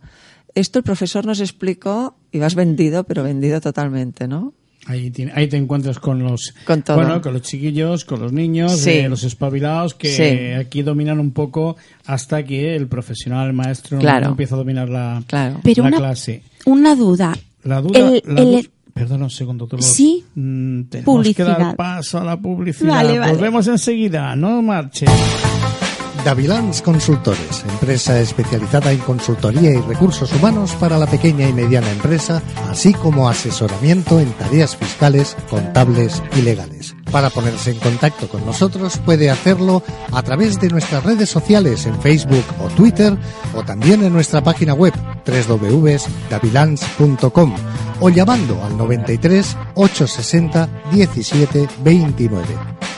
C: Esto el profesor nos explicó y vas vendido, pero vendido totalmente, ¿no?
B: Ahí, tiene- ahí te encuentras con los
C: Con todo.
B: bueno, con los chiquillos, con los niños,
C: Sí.
B: eh, los espabilados que
C: Sí.
B: aquí dominan un poco hasta que el profesional, el maestro,
C: Claro.
B: no empieza a dominar la,
C: Claro.
D: Pero
B: la clase.
D: una duda.
B: La duda,
D: El-
B: la
D: el-
B: du- perdona un segundo.
D: Sí.
B: Mm, tenemos
D: Publicidad.
B: que dar paso a la publicidad.
D: Vale, vale.
B: Volvemos enseguida, no marches.
F: Davilans Consultores, empresa especializada en consultoría y recursos humanos para la pequeña y mediana empresa, así como asesoramiento en tareas fiscales, contables y legales. Para ponerse en contacto con nosotros puede hacerlo a través de nuestras redes sociales en Facebook o Twitter o también en nuestra página web www.davilans.com o llamando al 93 860 17 29.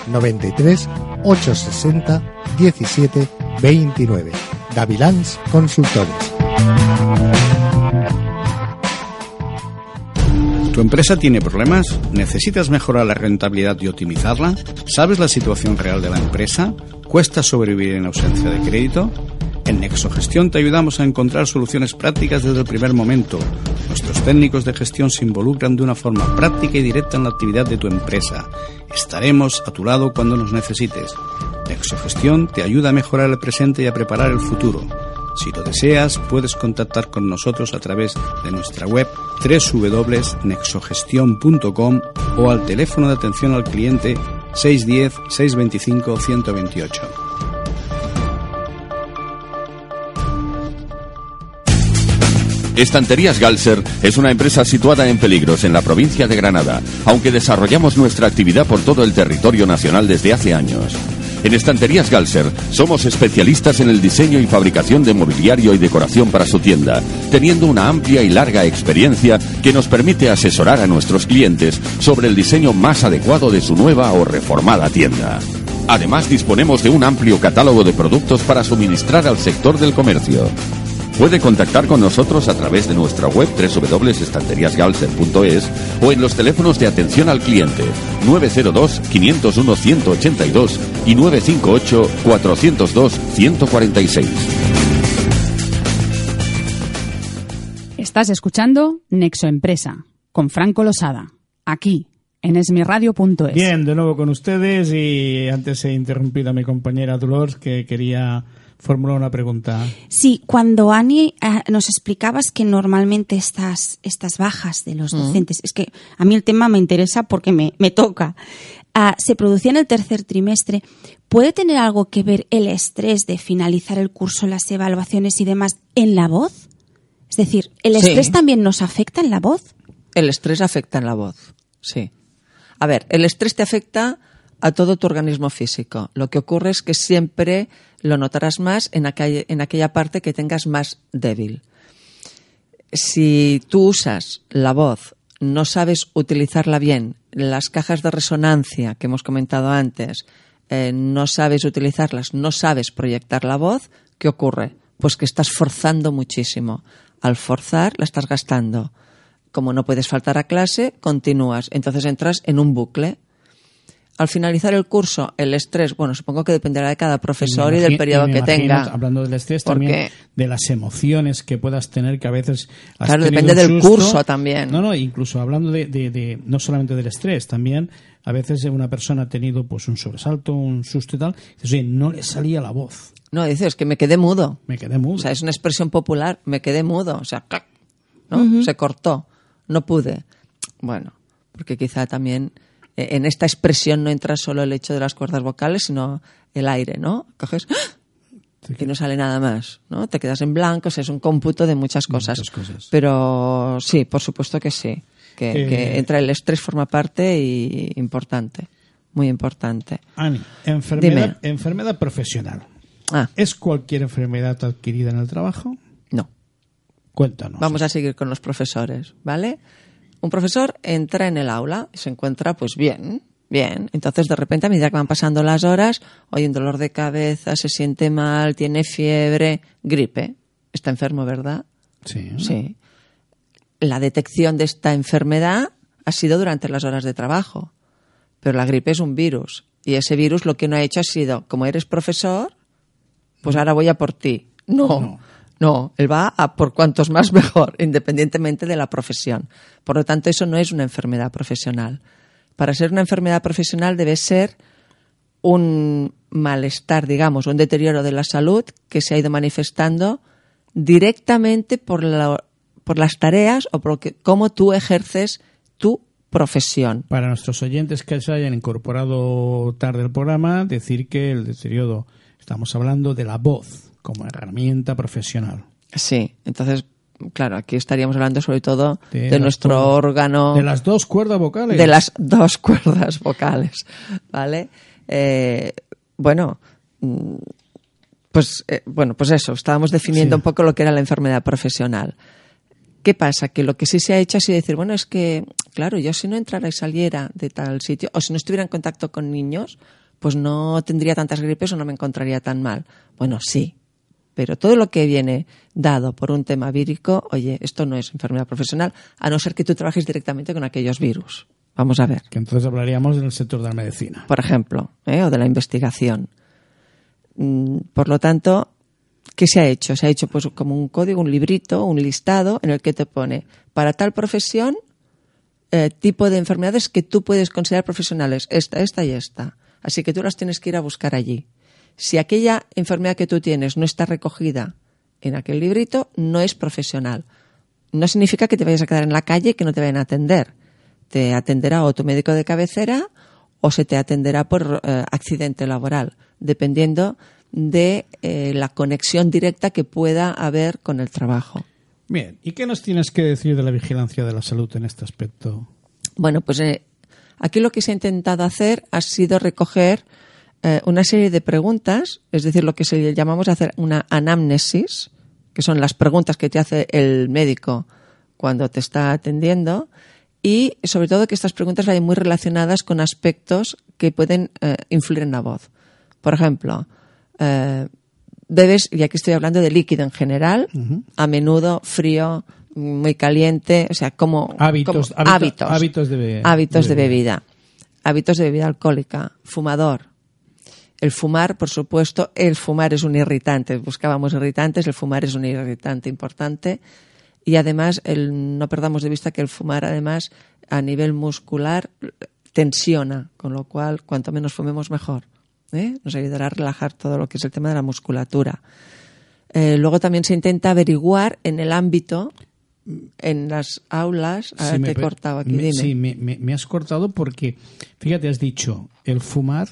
F: 93 860 17 29. Davilans Consultores.
E: ¿Tu empresa tiene problemas? ¿Necesitas mejorar la rentabilidad y optimizarla? ¿Sabes la situación real de la empresa? ¿Cuesta sobrevivir en ausencia de crédito? En Nexogestión te ayudamos a encontrar soluciones prácticas desde el primer momento. Nuestros técnicos de gestión se involucran de una forma práctica y directa en la actividad de tu empresa. Estaremos a tu lado cuando nos necesites. Nexogestión te ayuda a mejorar el presente y a preparar el futuro. Si lo deseas, puedes contactar con nosotros a través de nuestra web www.nexogestion.com o al teléfono de atención al cliente 610 625 128.
G: Estanterías Galser es una empresa situada en Peligros, en la provincia de Granada, aunque desarrollamos nuestra actividad por todo el territorio nacional desde hace años. En Estanterías Galser somos especialistas en el diseño y fabricación de mobiliario y decoración para su tienda, teniendo una amplia y larga experiencia que nos permite asesorar a nuestros clientes sobre el diseño más adecuado de su nueva o reformada tienda. Además disponemos de un amplio catálogo de productos para suministrar al sector del comercio. Puede contactar con nosotros a través de nuestra web www.estanteriasgalser.es o en los teléfonos de atención al cliente 902-501-182 y 958-402-146.
A: Estás escuchando Nexo Empresa con Franco Losada, aquí en esmiradio.es.
B: Bien, de nuevo con ustedes y antes he interrumpido a mi compañera Dolores que quería formular una pregunta.
D: Sí, cuando Ani eh, nos explicabas que normalmente estas, estas bajas de los docentes, es que a mí el tema me interesa porque me, me toca, ah, se producía en el tercer trimestre, ¿puede tener algo que ver el estrés de finalizar el curso, las evaluaciones y demás en la voz? Es decir, ¿el
C: Sí.
D: estrés también nos afecta en la voz?
C: El estrés afecta en la voz, sí. A ver, el estrés te afecta a todo tu organismo físico. Lo que ocurre es que siempre lo notarás más en aquella, parte que tengas más débil. Si tú usas la voz, no sabes utilizarla bien, las cajas de resonancia que hemos comentado antes, eh, no sabes utilizarlas, no sabes proyectar la voz, ¿qué ocurre? Pues que estás forzando muchísimo. Al forzar, la estás gastando. Como no puedes faltar a clase, continúas. Entonces entras en un bucle. Al finalizar el curso, el estrés, bueno, supongo que dependerá de cada profesor y del periodo que tenga.
B: Hablando del estrés
C: Porque-
B: también, de las emociones que puedas tener, que a veces has
C: Claro, depende del
B: susto.
C: curso también.
B: No, no, incluso hablando de, de- de- no solamente del estrés, también a veces una persona ha tenido pues un sobresalto, un susto y tal, y dices, oye, no le salía la voz,
C: No, dices que me quedé mudo.
B: me quedé mudo.
C: O sea, es una expresión popular, me quedé mudo, o sea, ¡clac! ¿no? Se cortó, no pude. Bueno, porque quizá también en esta expresión no entra solo el hecho de las cuerdas vocales, sino el aire, ¿no? Coges ¡ah! y no sale nada más, ¿no? Te quedas en blanco, o sea, es un cómputo de muchas cosas.
B: Muchas cosas.
C: Pero sí, por supuesto que sí, que,
B: Eh,
C: que entra el estrés forma parte y importante, muy importante.
B: Ani, enfermedad,
C: Dime.
B: enfermedad profesional.
C: Ah,
B: ¿Es cualquier enfermedad adquirida en el trabajo?
C: no.
B: Cuéntanos.
C: Vamos a seguir con los profesores, ¿vale? Un profesor entra en el aula y se encuentra, pues bien, bien. Entonces, de repente, a medida que van pasando las horas, oye, un dolor de cabeza, se siente mal, tiene fiebre, gripe. Está enfermo, ¿verdad?
B: Sí.
C: Sí. La detección de esta enfermedad ha sido durante las horas de trabajo. Pero la gripe es un virus. Y ese virus lo que no ha hecho ha sido, como eres profesor, pues ahora voy a por ti. No.
B: No.
C: No, él va a por cuantos más mejor, independientemente de la profesión. Por lo tanto, eso no es una enfermedad profesional. Para ser una enfermedad profesional debe ser un malestar, digamos, un deterioro de la salud que se ha ido manifestando directamente por, la- por las tareas o por cómo tú ejerces tu profesión.
B: Para nuestros oyentes que se hayan incorporado tarde al programa, decir que el deterioro, estamos hablando de la voz como herramienta profesional.
C: Sí, entonces, claro, aquí estaríamos hablando sobre todo
B: De
C: nuestro
B: cuerdas-
C: órgano.
B: De las dos cuerdas vocales.
C: de las dos cuerdas vocales, ¿vale? Eh, bueno, mm, pues eh, bueno, pues eso, estábamos definiendo
B: Sí.
C: un poco lo que era la enfermedad profesional. ¿Qué pasa? Que lo que sí se ha hecho sido decir, bueno, es que, claro, yo si no entrara y saliera de tal sitio, o si no estuviera en contacto con niños, pues no tendría tantas gripes o no me encontraría tan mal. Bueno, sí, pero todo lo que viene dado por un tema vírico, oye, esto no es enfermedad profesional, a no ser que tú trabajes directamente con aquellos virus. Vamos a ver,
B: Que entonces hablaríamos del sector de la medicina.
C: por ejemplo, ¿eh? o de la investigación. Mm, Por lo tanto, ¿qué se ha hecho? Se ha hecho pues como un código, un librito, un listado en el que te pone para tal profesión eh, tipo de enfermedades que tú puedes considerar profesionales, esta, esta y esta. Así que tú las tienes que ir a buscar allí. Si aquella enfermedad que tú tienes no está recogida en aquel librito, no es profesional. No significa que te vayas a quedar en la calle y que no te vayan a atender. Te atenderá o tu médico de cabecera o se te atenderá por eh, accidente laboral, dependiendo de eh, la conexión directa que pueda haber con el trabajo.
B: Bien, ¿y qué nos tienes que decir de la vigilancia de la salud en este aspecto?
C: Bueno, pues eh, aquí lo que se ha intentado hacer ha sido recoger eh, una serie de preguntas, es decir, lo que se llamamos hacer una anamnesis, que son las preguntas que te hace el médico cuando te está atendiendo, y sobre todo que estas preguntas vayan muy relacionadas con aspectos que pueden eh, influir en la voz. Por ejemplo, eh, bebes, y aquí estoy hablando de líquido en general, a menudo frío, muy caliente, o sea, como
B: Hábitos,
C: como-
B: hábitos de be-
C: hábitos
B: de
C: de bebida, hábitos de bebida alcohólica, fumador. El fumar, por supuesto, el fumar es un irritante. Buscábamos irritantes, el fumar es un irritante importante. Y además, el, no perdamos de vista que el fumar, además, a nivel muscular, tensiona, con lo cual, cuanto menos fumemos, mejor. ¿eh? Nos ayudará a relajar todo lo que es el tema de la musculatura. Eh, luego también se intenta averiguar en el ámbito, en las aulas. A
B: Sí,
C: ver,
B: me
C: te he cortado aquí,
B: me-
C: dime.
B: Sí, me, me- me has cortado porque, fíjate, has dicho, el fumar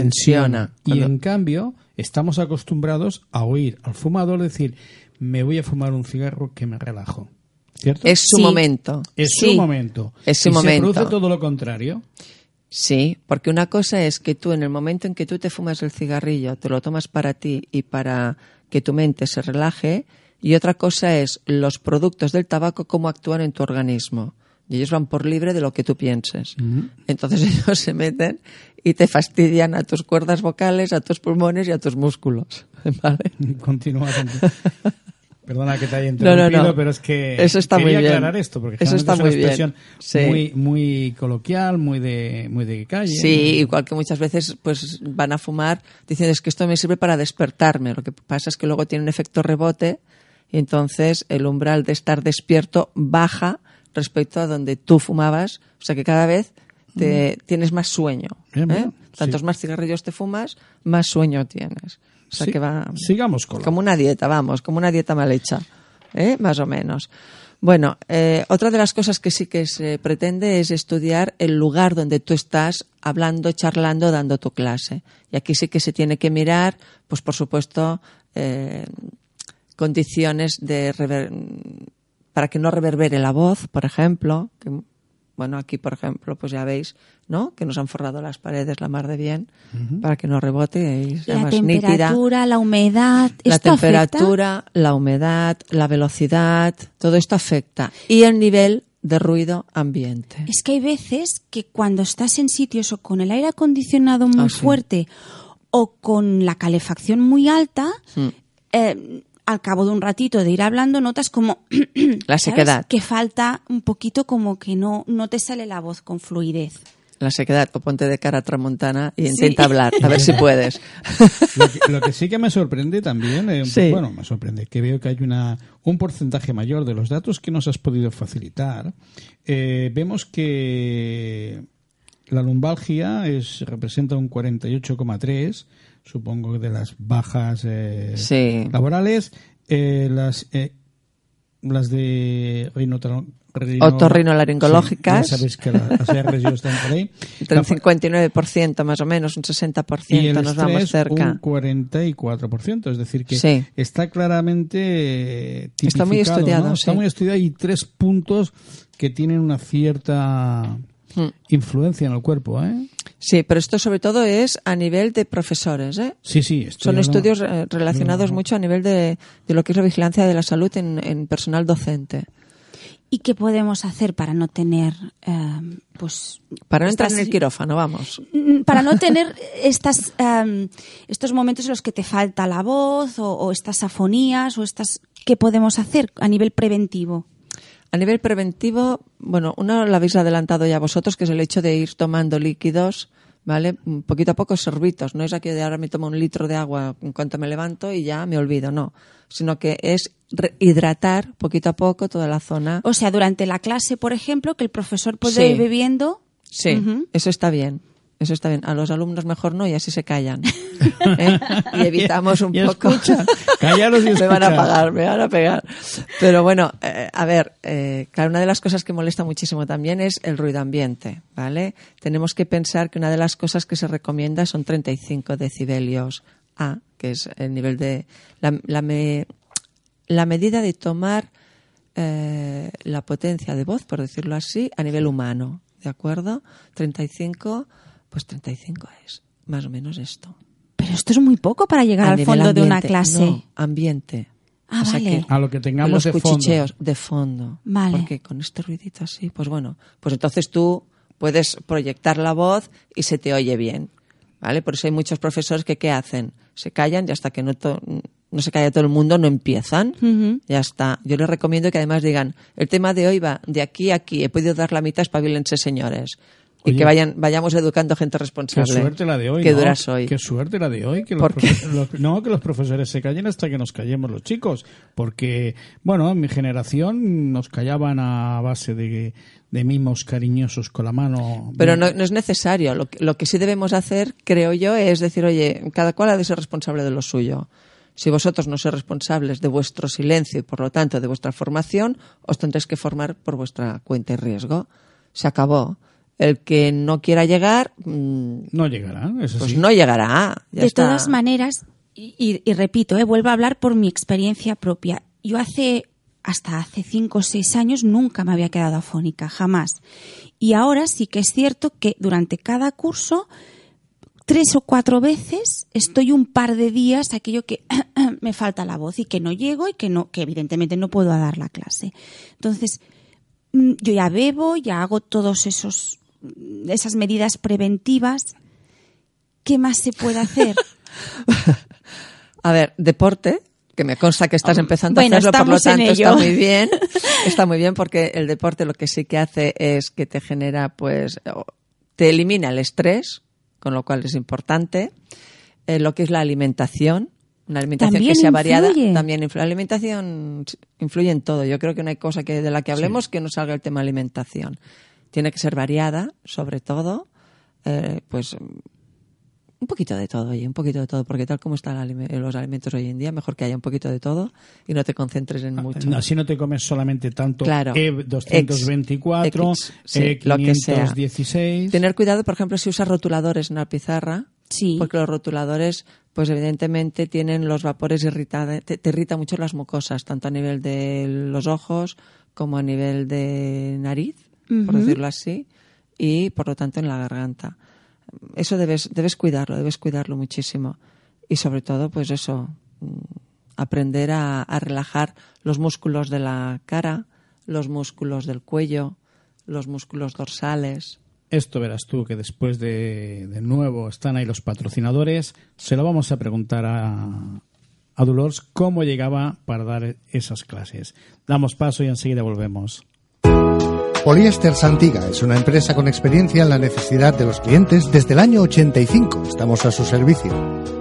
B: tensiona. Y
C: Cuando-
B: en cambio, estamos acostumbrados a oír al fumador decir, me voy a fumar un cigarro que me relajo. ¿Cierto?
C: Es su
D: Sí.
C: momento.
B: Es
D: sí.
B: su momento.
C: Es su
B: y
C: momento.
B: se produce todo lo contrario.
C: Sí, porque una cosa es que tú en el momento en que tú te fumas el cigarrillo, te lo tomas para ti y para que tu mente se relaje, y otra cosa es los productos del tabaco cómo actúan en tu organismo. Y ellos van por libre de lo que tú pienses. Entonces ellos se meten y te fastidian a tus cuerdas vocales, a tus pulmones y a tus músculos. ¿Vale?
B: Continúa. Perdona que te haya
C: No, no,
B: interrumpido,
C: no.
B: pero es que
C: Eso está
B: quería
C: muy bien.
B: aclarar esto, porque
C: Eso está
B: es una
C: muy
B: expresión
C: Sí.
B: muy, muy coloquial, muy de, muy de calle.
C: Sí, igual que muchas veces pues van a fumar diciendo es que esto me sirve para despertarme. Lo que pasa es que luego tiene un efecto rebote y entonces el umbral de estar despierto baja respecto a donde tú fumabas. O sea que cada vez te, tienes más sueño.
B: Bien,
C: ¿eh?
B: bien,
C: Tantos
B: sí.
C: más cigarrillos te fumas, más sueño tienes. O sea
B: Sí,
C: que va
B: Sigamos con
C: como una dieta, vamos, como una dieta mal hecha, ¿eh? más o menos. Bueno, eh, otra de las cosas que sí que se pretende es estudiar el lugar donde tú estás hablando, charlando, dando tu clase. Y aquí sí que se tiene que mirar, pues por supuesto, eh, condiciones de rever- para que no reverbere la voz, por ejemplo. Que, bueno, aquí, por ejemplo, pues ya veis, ¿no? Que nos han forrado las paredes la mar de bien para que no rebote y sea
D: La
C: más nítida
D: temperatura, la humedad.
C: la
D: ¿esto afecta?
C: temperatura, la humedad, la velocidad, todo esto afecta. Y el nivel de ruido ambiente.
D: Es que hay veces que cuando estás en sitios o con el aire acondicionado muy
C: Ah, sí.
D: fuerte o con la calefacción muy alta,
C: Mm.
D: eh, al cabo de un ratito de ir hablando notas como
C: La
D: ¿sabes?
C: sequedad.
D: que falta un poquito como que no no te sale la voz con fluidez.
C: La sequedad, o ponte de cara a tramontana y
D: Sí.
C: intenta hablar, a ver si puedes.
B: Lo que, lo que sí que me sorprende también, eh,
C: Sí.
B: bueno, me sorprende que veo que hay una, un porcentaje mayor de los datos que nos has podido facilitar. Eh, vemos que la lumbalgia es, representa un 48,3, supongo que de las bajas eh,
C: Sí.
B: laborales. Eh, las, eh, las de rino-
C: Otorrinolaringológicas.
B: Sí, ya sabéis que la- las R's ya están por ahí.
C: Entre un 59% más o menos, un 60%
B: y el
C: nos vamos cerca.
B: un 44%. Es decir, que
C: Sí.
B: está claramente tipificado,
C: Está muy estudiado,
B: ¿no? Está
C: sí.
B: muy estudiado y tres puntos que tienen una cierta
C: Mm.
B: influencia en el cuerpo. ¿eh?
C: Sí, pero esto sobre todo es a nivel de profesores, ¿eh?
B: Sí, sí. estoy
C: Son estudios eh, relacionados
B: No, no.
C: mucho a nivel de, de lo que es la vigilancia de la salud en, en personal docente.
D: ¿Y qué podemos hacer para no tener eh, pues
C: Para no entrar en el quirófano, vamos.
D: Mm, para no tener estas em, estos momentos en los que te falta la voz o, o estas afonías o estas qué podemos hacer a nivel preventivo
C: A nivel preventivo, bueno, uno lo habéis adelantado ya vosotros, que es el hecho de ir tomando líquidos ¿vale? Mm, Poquito a poco sorbitos, no es aquí de ahora me tomo un litro de agua en cuanto me levanto y ya me olvido, no, sino que es hidratar poquito a poco toda la zona.
D: O sea, durante la clase, por ejemplo, que el profesor puede
C: Sí.
D: ir bebiendo.
C: Sí, eso está bien. Eso está bien. A los alumnos mejor no y así se callan. ¿eh? Y evitamos un
B: Y
C: poco.
B: escucha, callaros y
C: me van a pagar, me van a pegar. Pero bueno, eh, a ver, eh, claro, una de las cosas que molesta muchísimo también es el ruido ambiente, ¿vale? Tenemos que pensar que una de las cosas que se recomienda son 35 decibelios A, que es el nivel de la, la, me- la medida de tomar la potencia de voz, por decirlo así, a nivel humano, ¿de acuerdo? 35, pues 35 es más o menos esto.
D: Pero esto es muy poco para llegar
C: A
D: al fondo de una clase.
C: no, ambiente.
D: Ah, vale.
B: A lo que tengamos
C: los
B: de fondo.
C: cuchicheos de fondo.
D: Vale.
C: Porque con este ruidito así, pues bueno, pues entonces tú puedes proyectar la voz y se te oye bien. ¿Vale? Por eso hay muchos profesores que ¿qué hacen? Se callan y hasta que no, to- no se calla todo el mundo no empiezan. Ya está. Yo les recomiendo que además digan, el tema de hoy va de aquí a aquí, he podido dar la mitad, espabilense señores. Y que vayan, vayamos educando gente
B: Qué
C: responsable.
B: suerte la de hoy.
C: Que
B: ¿no?
C: dura soy.
B: Qué suerte la de hoy. Que los
C: ¿Por qué?
B: no, que los profesores se callen hasta que nos callemos los chicos. Porque, bueno, en mi generación nos callaban a base de, de mimos cariñosos con la mano.
C: Pero no, no es necesario. Lo que, lo que sí debemos hacer, creo yo, es decir, oye, cada cual ha de ser responsable de lo suyo. Si vosotros no sois responsables de vuestro silencio y, por lo tanto, de vuestra formación, os tendréis que formar por vuestra cuenta y riesgo. Se acabó. El que no quiera llegar, mm,
B: No llegará, eso
C: pues
B: sí.
C: no llegará. Ya
D: de
C: está.
D: todas maneras, y, y- y repito, eh, vuelvo a hablar por mi experiencia propia. Yo hace, hasta hace cinco o seis años, nunca me había quedado afónica, jamás. Y ahora sí que es cierto que durante cada curso, tres o cuatro veces, estoy un par de días aquello que me falta la voz y que no llego y que no, que evidentemente no puedo dar la clase. Entonces, mm, yo ya bebo, ya hago todos esos esas medidas preventivas. ¿Qué más se puede hacer?
C: A ver, deporte, que me consta que estás empezando
D: Bueno,
C: a hacerlo, por lo tanto está muy bien. Está muy bien porque el deporte lo que sí que hace es que te genera, pues, te elimina el estrés, con lo cual es importante. Eh, lo que es la alimentación, una alimentación
D: También
C: que sea variada, también influye. La alimentación influye en todo. Yo creo que no hay cosa que de la que hablemos que no salga el tema alimentación. Tiene que ser variada, sobre todo, eh, pues un poquito de todo, oye, un poquito de todo, porque tal como están los alimentos hoy en día, mejor que haya un poquito de todo y no te concentres en mucho.
B: Así no te comes solamente tanto
C: Claro.
B: E224,
C: X, sí, lo que sea.
B: E516.
C: Tener cuidado, por ejemplo, si usas rotuladores en la pizarra,
D: Sí.
C: porque los rotuladores, pues evidentemente tienen los vapores irritados, te, te irrita mucho las mucosas, tanto a nivel de los ojos como a nivel de nariz, por decirlo así, y por lo tanto en la garganta. Eso debes, debes cuidarlo, debes cuidarlo muchísimo. Y sobre todo, pues eso, mm, aprender a, a relajar los músculos de la cara, los músculos del cuello, los músculos dorsales.
B: Esto verás tú que después de, de nuevo están ahí los patrocinadores. Se lo vamos a preguntar a, a Dolores cómo llegaba para dar esas clases. Damos paso y enseguida volvemos.
F: Poliéster Santiga es una empresa con experiencia en la necesidad de los clientes desde el año 85. Estamos a su servicio.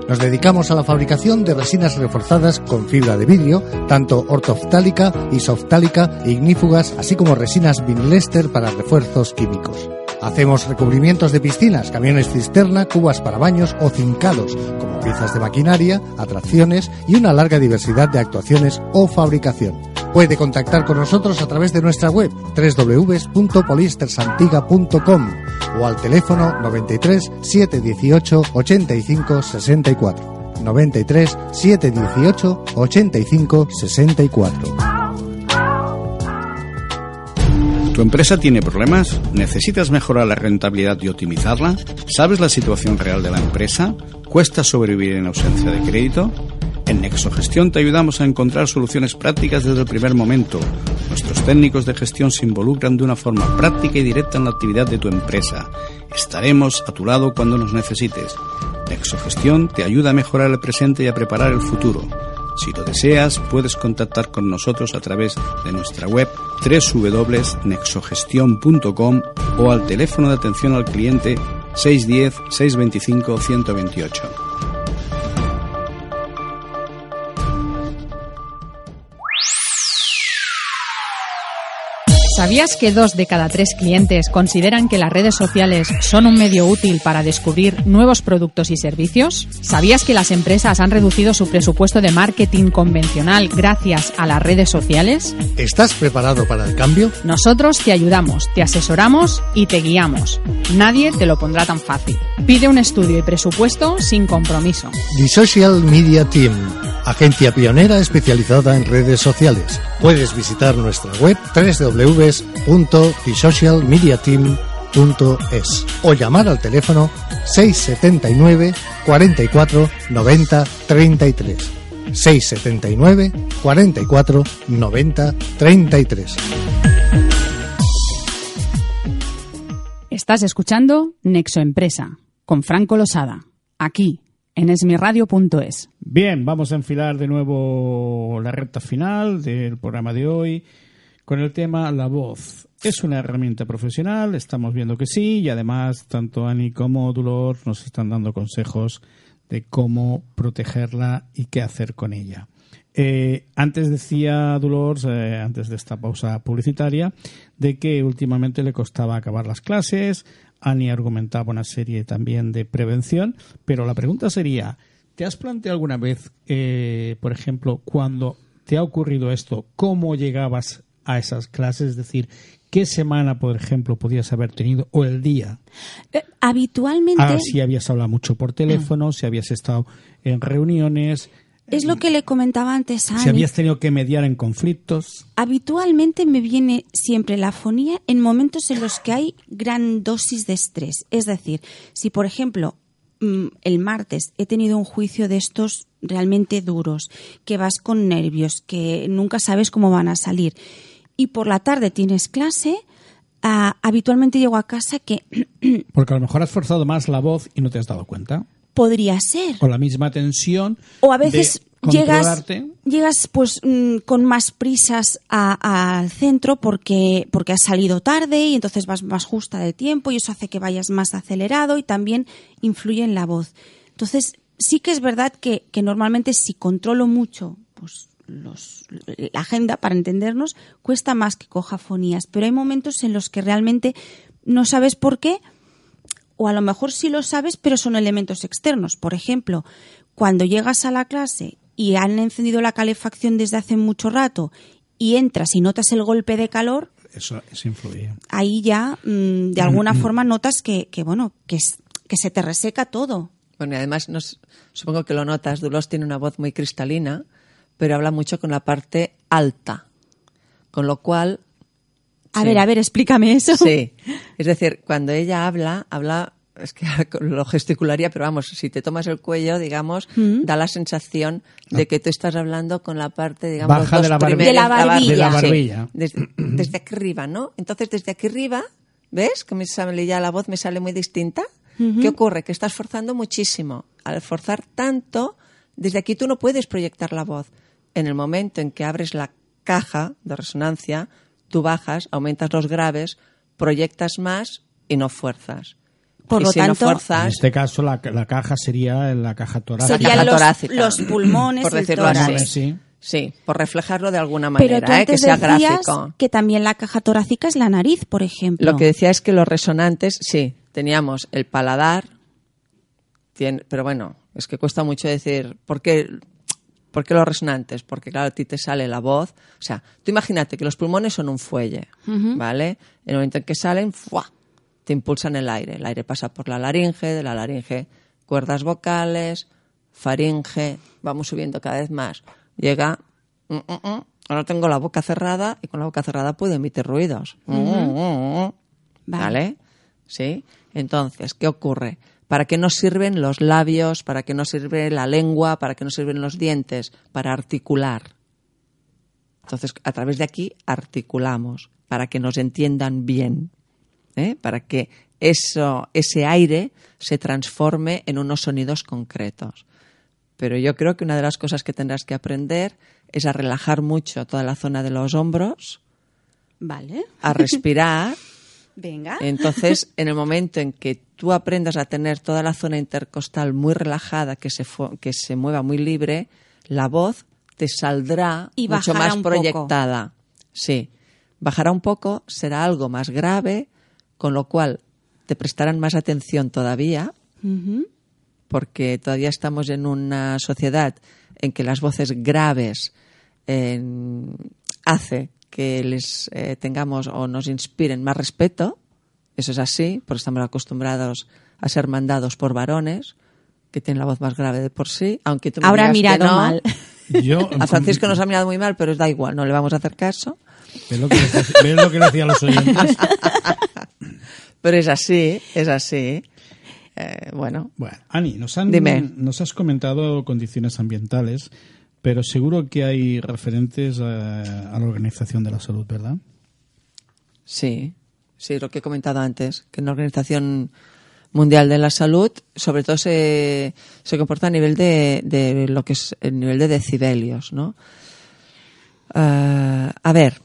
F: Nos dedicamos a la fabricación de resinas reforzadas con fibra de vidrio, tanto ortoftálica, isoftálica ignífugas, así como resinas vinilester para refuerzos químicos. Hacemos recubrimientos de piscinas, camiones cisterna, cubas para baños o cincados, como piezas de maquinaria, atracciones y una larga diversidad de actuaciones o fabricación. Puede contactar con nosotros a través de nuestra web www.poliestersantiga.com o al teléfono 93 718 85 64. 93 718 85 64.
E: ¿Tu empresa tiene problemas? ¿Necesitas mejorar la rentabilidad y optimizarla? ¿Sabes la situación real de la empresa? ¿Cuesta sobrevivir en ausencia de crédito? En Nexogestión te ayudamos a encontrar soluciones prácticas desde el primer momento. Nuestros técnicos de gestión se involucran de una forma práctica y directa en la actividad de tu empresa. Estaremos a tu lado cuando nos necesites. Nexogestión te ayuda a mejorar el presente y a preparar el futuro. Si lo deseas, puedes contactar con nosotros a través de nuestra web www.nexogestion.com o al teléfono de atención al cliente 610 625 128.
A: ¿Sabías que dos de cada tres clientes consideran que las redes sociales son un medio útil para descubrir nuevos productos y servicios? ¿Sabías que las empresas han reducido su presupuesto de marketing convencional gracias a las redes sociales?
F: ¿Estás preparado para el cambio?
A: Nosotros te ayudamos, te asesoramos y te guiamos. Nadie te lo pondrá tan fácil. Pide un estudio y presupuesto sin compromiso.
F: The Social Media Team, agencia pionera especializada en redes sociales. Puedes visitar nuestra web www.thesocialmediateam.es o llamar al teléfono 679 44 90 33. 679 44 90 33.
A: Estás escuchando Nexo Empresa con Franco Losada, aquí en esmiradio.es.
B: Bien, vamos a enfilar de nuevo la recta final del programa de hoy con el tema la voz. ¿Es una herramienta profesional? Estamos viendo que sí y además tanto Ani como Dolor nos están dando consejos de cómo protegerla y qué hacer con ella. Eh, antes decía Dolores, eh, antes de esta pausa publicitaria, de que últimamente le costaba acabar las clases. Ani argumentaba una serie también de prevención, pero la pregunta sería, ¿te has planteado alguna vez, eh, por ejemplo, cuando te ha ocurrido esto, cómo llegabas a esas clases? Es decir, ¿qué semana, por ejemplo, podías haber tenido o el día?
D: Eh, habitualmente
B: Ah, si habías hablado mucho por teléfono, si habías estado en reuniones,
D: es lo que le comentaba antes a
B: si habías tenido que mediar en conflictos.
D: Habitualmente me viene siempre la afonía en momentos en los que hay gran dosis de estrés. Es decir, si por ejemplo mm, el martes he tenido un juicio de estos realmente duros, que vas con nervios, que nunca sabes cómo van a salir, y por la tarde tienes clase, ah, habitualmente llego a casa que
B: Porque a lo mejor has forzado más la voz y no te has dado cuenta.
D: podría ser.
B: O la misma tensión.
D: O a veces llegas, llegas pues mm, con más prisas al centro porque, porque has salido tarde y entonces vas más justa de tiempo y eso hace que vayas más acelerado y también influye en la voz. Entonces, sí que es verdad que, que normalmente si controlo mucho pues los, la agenda, para entendernos, cuesta más que coja fonías, pero hay momentos en los que realmente no sabes por qué o a lo mejor sí lo sabes, pero son elementos externos. Por ejemplo, cuando llegas a la clase y han encendido la calefacción desde hace mucho rato y entras y notas el golpe de calor,
B: Eso, eso influye.
D: ahí ya mm, de alguna forma notas que, que bueno, que, es- que se te reseca todo.
C: Bueno, y además nos- supongo que lo notas, Dulos tiene una voz muy cristalina, pero habla mucho con la parte alta. Con lo cual,
D: A
C: Sí.
D: ver, a ver, explícame eso.
C: sí. Es decir, cuando ella habla, habla, es que lo gesticularía, pero vamos, si te tomas el cuello, digamos, da la sensación de que tú estás hablando con la parte, digamos,
B: Baja de la.
D: De
C: primeros-
D: barbilla.
B: De la
C: sí.
B: barbilla.
C: desde, desde aquí arriba, ¿no? Entonces, desde aquí arriba, ¿ves? Que me sale ya la voz me sale muy distinta. ¿Qué ocurre? Que estás forzando muchísimo. Al forzar tanto, desde aquí tú no puedes proyectar la voz. En el momento en que abres la caja de resonancia, tú bajas, aumentas los graves, proyectas más y no fuerzas.
D: Por
C: y
D: lo
C: si no
D: tanto-
B: En este caso, la, la caja sería la caja torácica.
C: Sería-
D: Serían
C: caja
D: los,
C: torácica.
D: los pulmones,
C: Por decirlo así.
B: Sí.
C: sí, por reflejarlo de alguna
D: Pero
C: manera,
D: tú
C: ¿eh? que
D: antes
C: sea
D: decías
C: gráfico.
D: que también la caja torácica es la nariz, por ejemplo.
C: Lo que decía es que los resonantes, sí, teníamos el paladar, pero bueno, es que cuesta mucho decir, ¿por qué, por qué los resonantes? Porque claro, a ti te sale la voz. O sea, tú imagínate que los pulmones son un fuelle, ¿vale? En el momento en que salen, ¡fua! te impulsan el aire. El aire pasa por la laringe, de la laringe cuerdas vocales, faringe, vamos subiendo cada vez más. Llega, mm, mm, mm, ahora tengo la boca cerrada y con la boca cerrada puedo emitir ruidos.
D: ¿Vale?
C: ¿Sí? Entonces, ¿qué ocurre? ¿Para qué nos sirven los labios? ¿Para qué nos sirve la lengua? ¿Para qué nos sirven los dientes? Para articular. Entonces, a través de aquí articulamos para que nos entiendan bien, ¿eh? para que eso, ese aire se transforme en unos sonidos concretos. Pero yo creo que una de las cosas que tendrás que aprender es a relajar mucho toda la zona de los hombros,
D: Vale.
C: a respirar
D: Venga.
C: Entonces, en el momento en que tú aprendas a tener toda la zona intercostal muy relajada, que se, que se mueva muy libre, la voz te saldrá
D: Y
C: mucho más
D: poco.
C: proyectada. Sí. Bajará un poco, será algo más grave, con lo cual te prestarán más atención todavía, porque todavía estamos en una sociedad en que las voces graves en- hace que les eh, tengamos o nos inspiren más respeto. Eso es así, porque estamos acostumbrados a ser mandados por varones que tienen la voz más grave de por sí, aunque tú me
D: Habrá
C: digas que
D: mirado
C: no.
D: mal.
B: Yo,
C: A Francisco nos ha mirado muy mal, pero da igual, no le vamos a hacer caso.
B: ¿Ves lo que les, ves lo que le a los oyentes?
C: Pero es así, es así. Eh, bueno,
B: Bueno, Ani, nos, han,
C: Dime.
B: nos has comentado condiciones ambientales, pero seguro que hay referentes a, a la Organización de la Salud, ¿verdad?
C: Sí, sí, lo que he comentado antes, que en la Organización Mundial de la Salud, sobre todo se, se comporta a nivel de, de lo que es el nivel de decibelios, ¿no? Ah, a ver,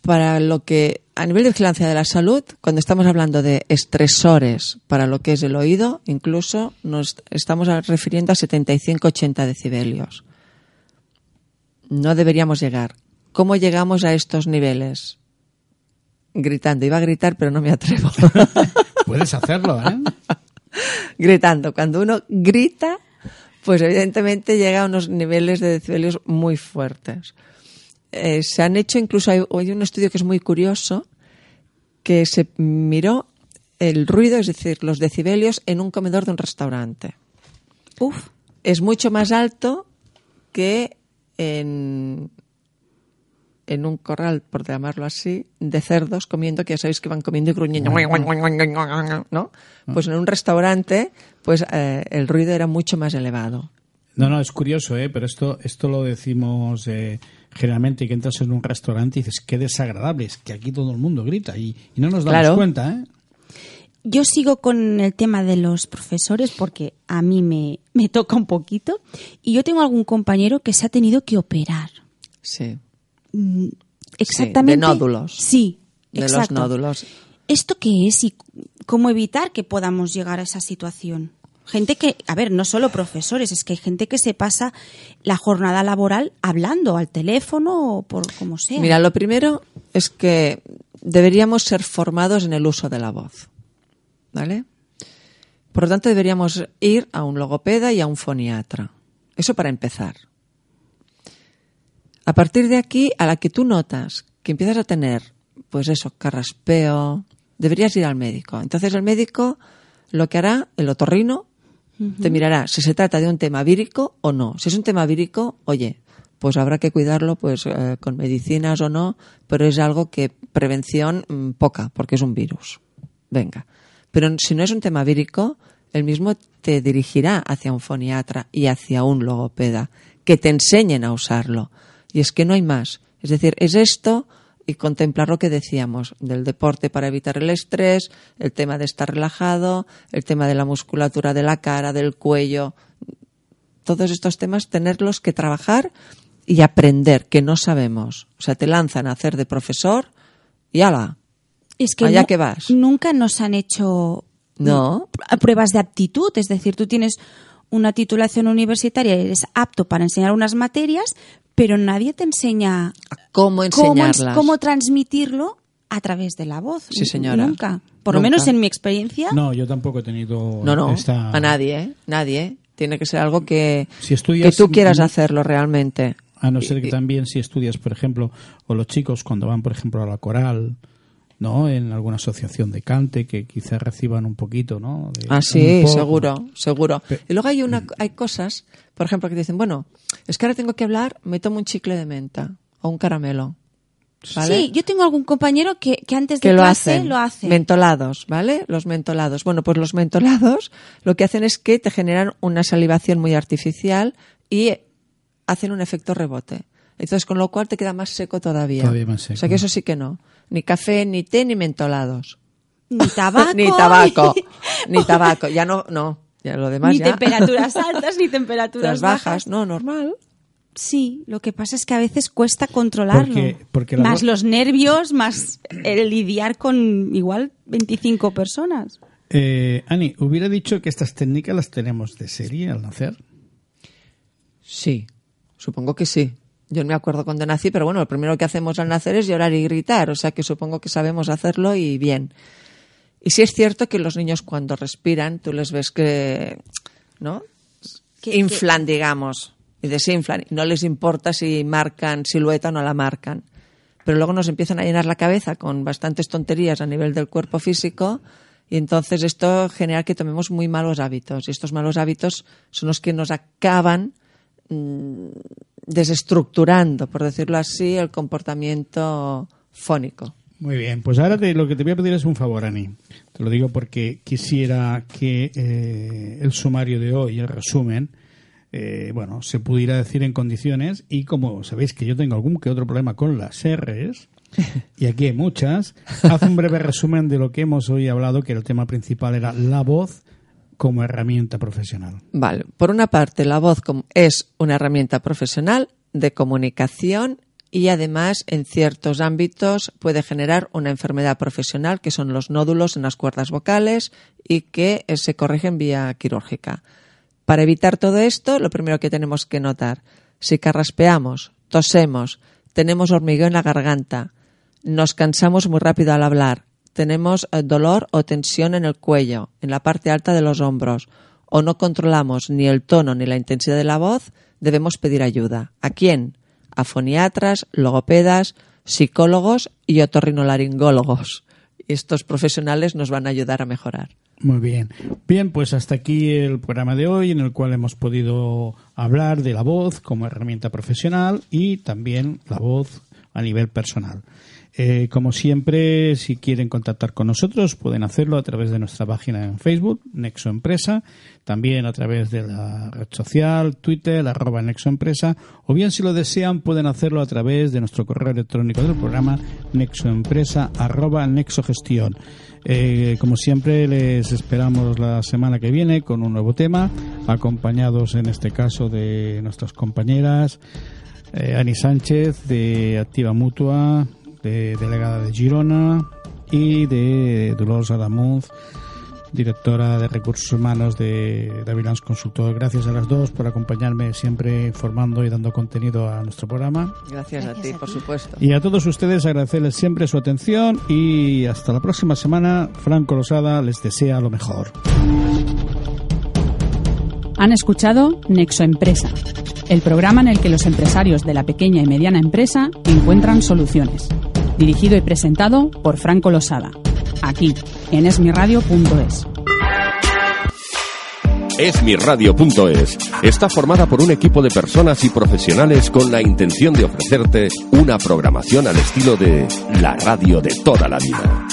C: para lo que, a nivel de vigilancia de la salud, cuando estamos hablando de estresores para lo que es el oído, incluso nos estamos refiriendo a 75-80 decibelios. No deberíamos llegar. ¿Cómo llegamos a estos niveles? Gritando. Iba a gritar, pero no me atrevo.
B: Puedes hacerlo, ¿eh?
C: Gritando. Cuando uno grita, pues evidentemente llega a unos niveles de decibelios muy fuertes. Eh, se han hecho incluso, hay, hay un estudio que es muy curioso, que se miró el ruido, es decir, los decibelios en un comedor de un restaurante.
D: Uf.
C: Es mucho más alto que en, en un corral, por llamarlo así, de cerdos comiendo, que ya sabéis que van comiendo y gruñendo, ¿no? Pues en un restaurante, pues eh, el ruido era mucho más elevado.
B: No, no, es curioso, ¿eh? Pero esto, esto lo decimos eh, generalmente que entras en un restaurante y dices, qué desagradable, es que aquí todo el mundo grita y, y no nos damos
C: Claro.
B: cuenta, ¿eh?
D: Yo sigo con el tema de los profesores porque a mí me, me toca un poquito. Y yo tengo algún compañero que se ha tenido que operar.
C: Sí.
D: Mm, Exactamente.
C: de nódulos.
D: Sí,
C: De los
D: exacto.
C: nódulos.
D: ¿Esto qué es y cómo evitar que podamos llegar a esa situación? Gente que, a ver, no solo profesores, es que hay gente que se pasa la jornada laboral hablando al teléfono o por como sea.
C: Mira, lo primero es que deberíamos ser formados en el uso de la voz. ¿Vale? Por lo tanto, deberíamos ir a un logopeda y a un foniatra. Eso para empezar. A partir de aquí, a la que tú notas que empiezas a tener, pues eso, carraspeo, deberías ir al médico. Entonces el médico lo que hará, el otorrino, te mirará si se trata de un tema vírico o no. Si es un tema vírico, oye, pues habrá que cuidarlo pues eh, con medicinas o no, pero es algo que prevención mm, poca, porque es un virus. Venga. Pero si no es un tema vírico, el mismo te dirigirá hacia un foniatra y hacia un logopeda, que te enseñen a usarlo. Y es que no hay más. Es decir, es esto y contemplar lo que decíamos del deporte para evitar el estrés, el tema de estar relajado, el tema de la musculatura de la cara, del cuello. Todos estos temas tenerlos que trabajar y aprender que no sabemos. O sea, te lanzan a hacer de profesor y ala.
D: Es que
C: allá
D: nu-
C: que vas.
D: nunca nos han hecho
C: No.
D: pr- pruebas de aptitud, es decir, tú tienes una titulación universitaria y eres apto para enseñar unas materias, pero nadie te enseña
C: ¿Cómo enseñarlas?
D: ens- cómo transmitirlo a través de la voz.
C: Sí, señora.
D: Nunca. Por lo menos en mi experiencia.
B: No, yo tampoco he tenido
C: No, no,
B: esta...
C: a nadie, ¿eh? Nadie. Tiene que ser algo que,
B: Si estudias-
C: que tú quieras hacerlo realmente.
B: A no ser que también si estudias, por ejemplo, o los chicos cuando van, por ejemplo, a la coral, ¿no? En alguna asociación de cante que quizás reciban un poquito, ¿no? De-
C: Ah, sí,
B: poco.
C: seguro, seguro. Y luego hay una, hay cosas, por ejemplo, que dicen, bueno, es que ahora tengo que hablar, me tomo un chicle de menta o un caramelo. ¿vale?
D: Sí, yo tengo algún compañero que, que antes de
C: que lo
D: clase
C: hacen.
D: lo hace.
C: Mentolados, ¿vale? Los mentolados. Bueno, pues los mentolados lo que hacen es que te generan una salivación muy artificial y hacen un efecto rebote. Entonces, con lo cual te queda más seco todavía.
B: Todavía más seco.
C: O sea que eso sí que no. Ni café, ni té, ni mentolados.
D: Ni tabaco.
C: ni tabaco. ni tabaco. Ya no, no. Ya lo demás
D: ni
C: ya.
D: temperaturas altas, ni temperaturas
C: Las bajas. No, normal.
D: Sí, lo que pasa es que a veces cuesta controlarlo.
B: Porque- porque la
D: más los nervios, más el lidiar con igual 25 personas.
B: Eh, Ani, hubiera dicho que estas técnicas las tenemos de serie al nacer.
C: Sí, supongo que sí. Yo no me acuerdo cuando nací, pero bueno, lo primero que hacemos al nacer es llorar y gritar, o sea que supongo que sabemos hacerlo y bien. Y sí es cierto que los niños cuando respiran, tú les ves que, ¿no?
D: Que-
C: inflan, digamos, y desinflan. No les importa si marcan silueta o no la marcan. Pero luego nos empiezan a llenar la cabeza con bastantes tonterías a nivel del cuerpo físico y entonces esto genera que tomemos muy malos hábitos. Y estos malos hábitos son los que nos acaban mm, desestructurando, por decirlo así, el comportamiento fónico.
B: Muy bien, pues ahora te- lo que te voy a pedir es un favor, Ani. Te lo digo porque quisiera que eh, el sumario de hoy, el resumen, eh, bueno, se pudiera decir en condiciones y como sabéis que yo tengo algún que otro problema con las R's, y aquí hay muchas, haz un breve resumen de lo que hemos hoy hablado, que el tema principal era la voz como herramienta profesional.
C: Vale, por una parte, la voz es una herramienta profesional de comunicación y además en ciertos ámbitos puede generar una enfermedad profesional que son los nódulos en las cuerdas vocales y que eh, se corrigen vía quirúrgica. Para evitar todo esto, lo primero que tenemos que notar, si carraspeamos, tosemos, tenemos hormigueo en la garganta, nos cansamos muy rápido al hablar, tenemos eh, dolor o tensión en el cuello, en la parte alta de los hombros, o no controlamos ni el tono ni la intensidad de la voz, debemos pedir ayuda. ¿A quién? A foniatras, logopedas, psicólogos y otorrinolaringólogos. Estos profesionales nos van a ayudar a mejorar.
B: Muy bien. Bien, pues hasta aquí el programa de hoy en el cual hemos podido hablar de la voz como herramienta profesional y también la voz a nivel personal. Eh, como siempre, si quieren contactar con nosotros, pueden hacerlo a través de nuestra página en Facebook, Nexo Empresa, también a través de la red social, Twitter, arroba Nexo Empresa, o bien si lo desean, pueden hacerlo a través de nuestro correo electrónico del programa, nexoempresa, arroba nexogestión. Eh, como siempre, les esperamos la semana que viene con un nuevo tema, acompañados en este caso de nuestras compañeras eh, Ani Sánchez de Activa Mutua, de delegada de Girona y de Dolores Adamuz, directora de recursos humanos de Davilans Consultor. Gracias a las dos por acompañarme siempre informando y dando contenido a nuestro programa.
C: Gracias, a ti, por supuesto.
B: Y a todos ustedes agradecerles siempre su atención y hasta la próxima semana. Franco Losada les desea lo mejor.
A: Han escuchado Nexo Empresa, el programa en el que los empresarios de la pequeña y mediana empresa encuentran soluciones. Dirigido y presentado por Franco Losada, aquí en esmiradio.es.
G: Esmiradio.es está formada por un equipo de personas y profesionales con la intención de ofrecerte una programación al estilo de la radio de toda la vida.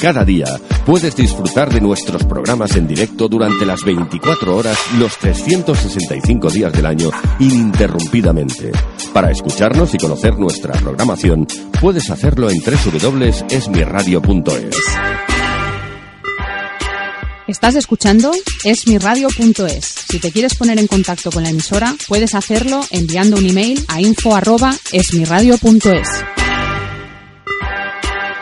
G: Cada día puedes disfrutar de nuestros programas en directo durante las 24 horas los 365 días del año ininterrumpidamente. Para escucharnos y conocer nuestra programación, puedes hacerlo en www.esmiradio.es.
A: Estás escuchando esmiradio.es. Si te quieres poner en contacto con la emisora, puedes hacerlo enviando un email a info@esmiradio.es.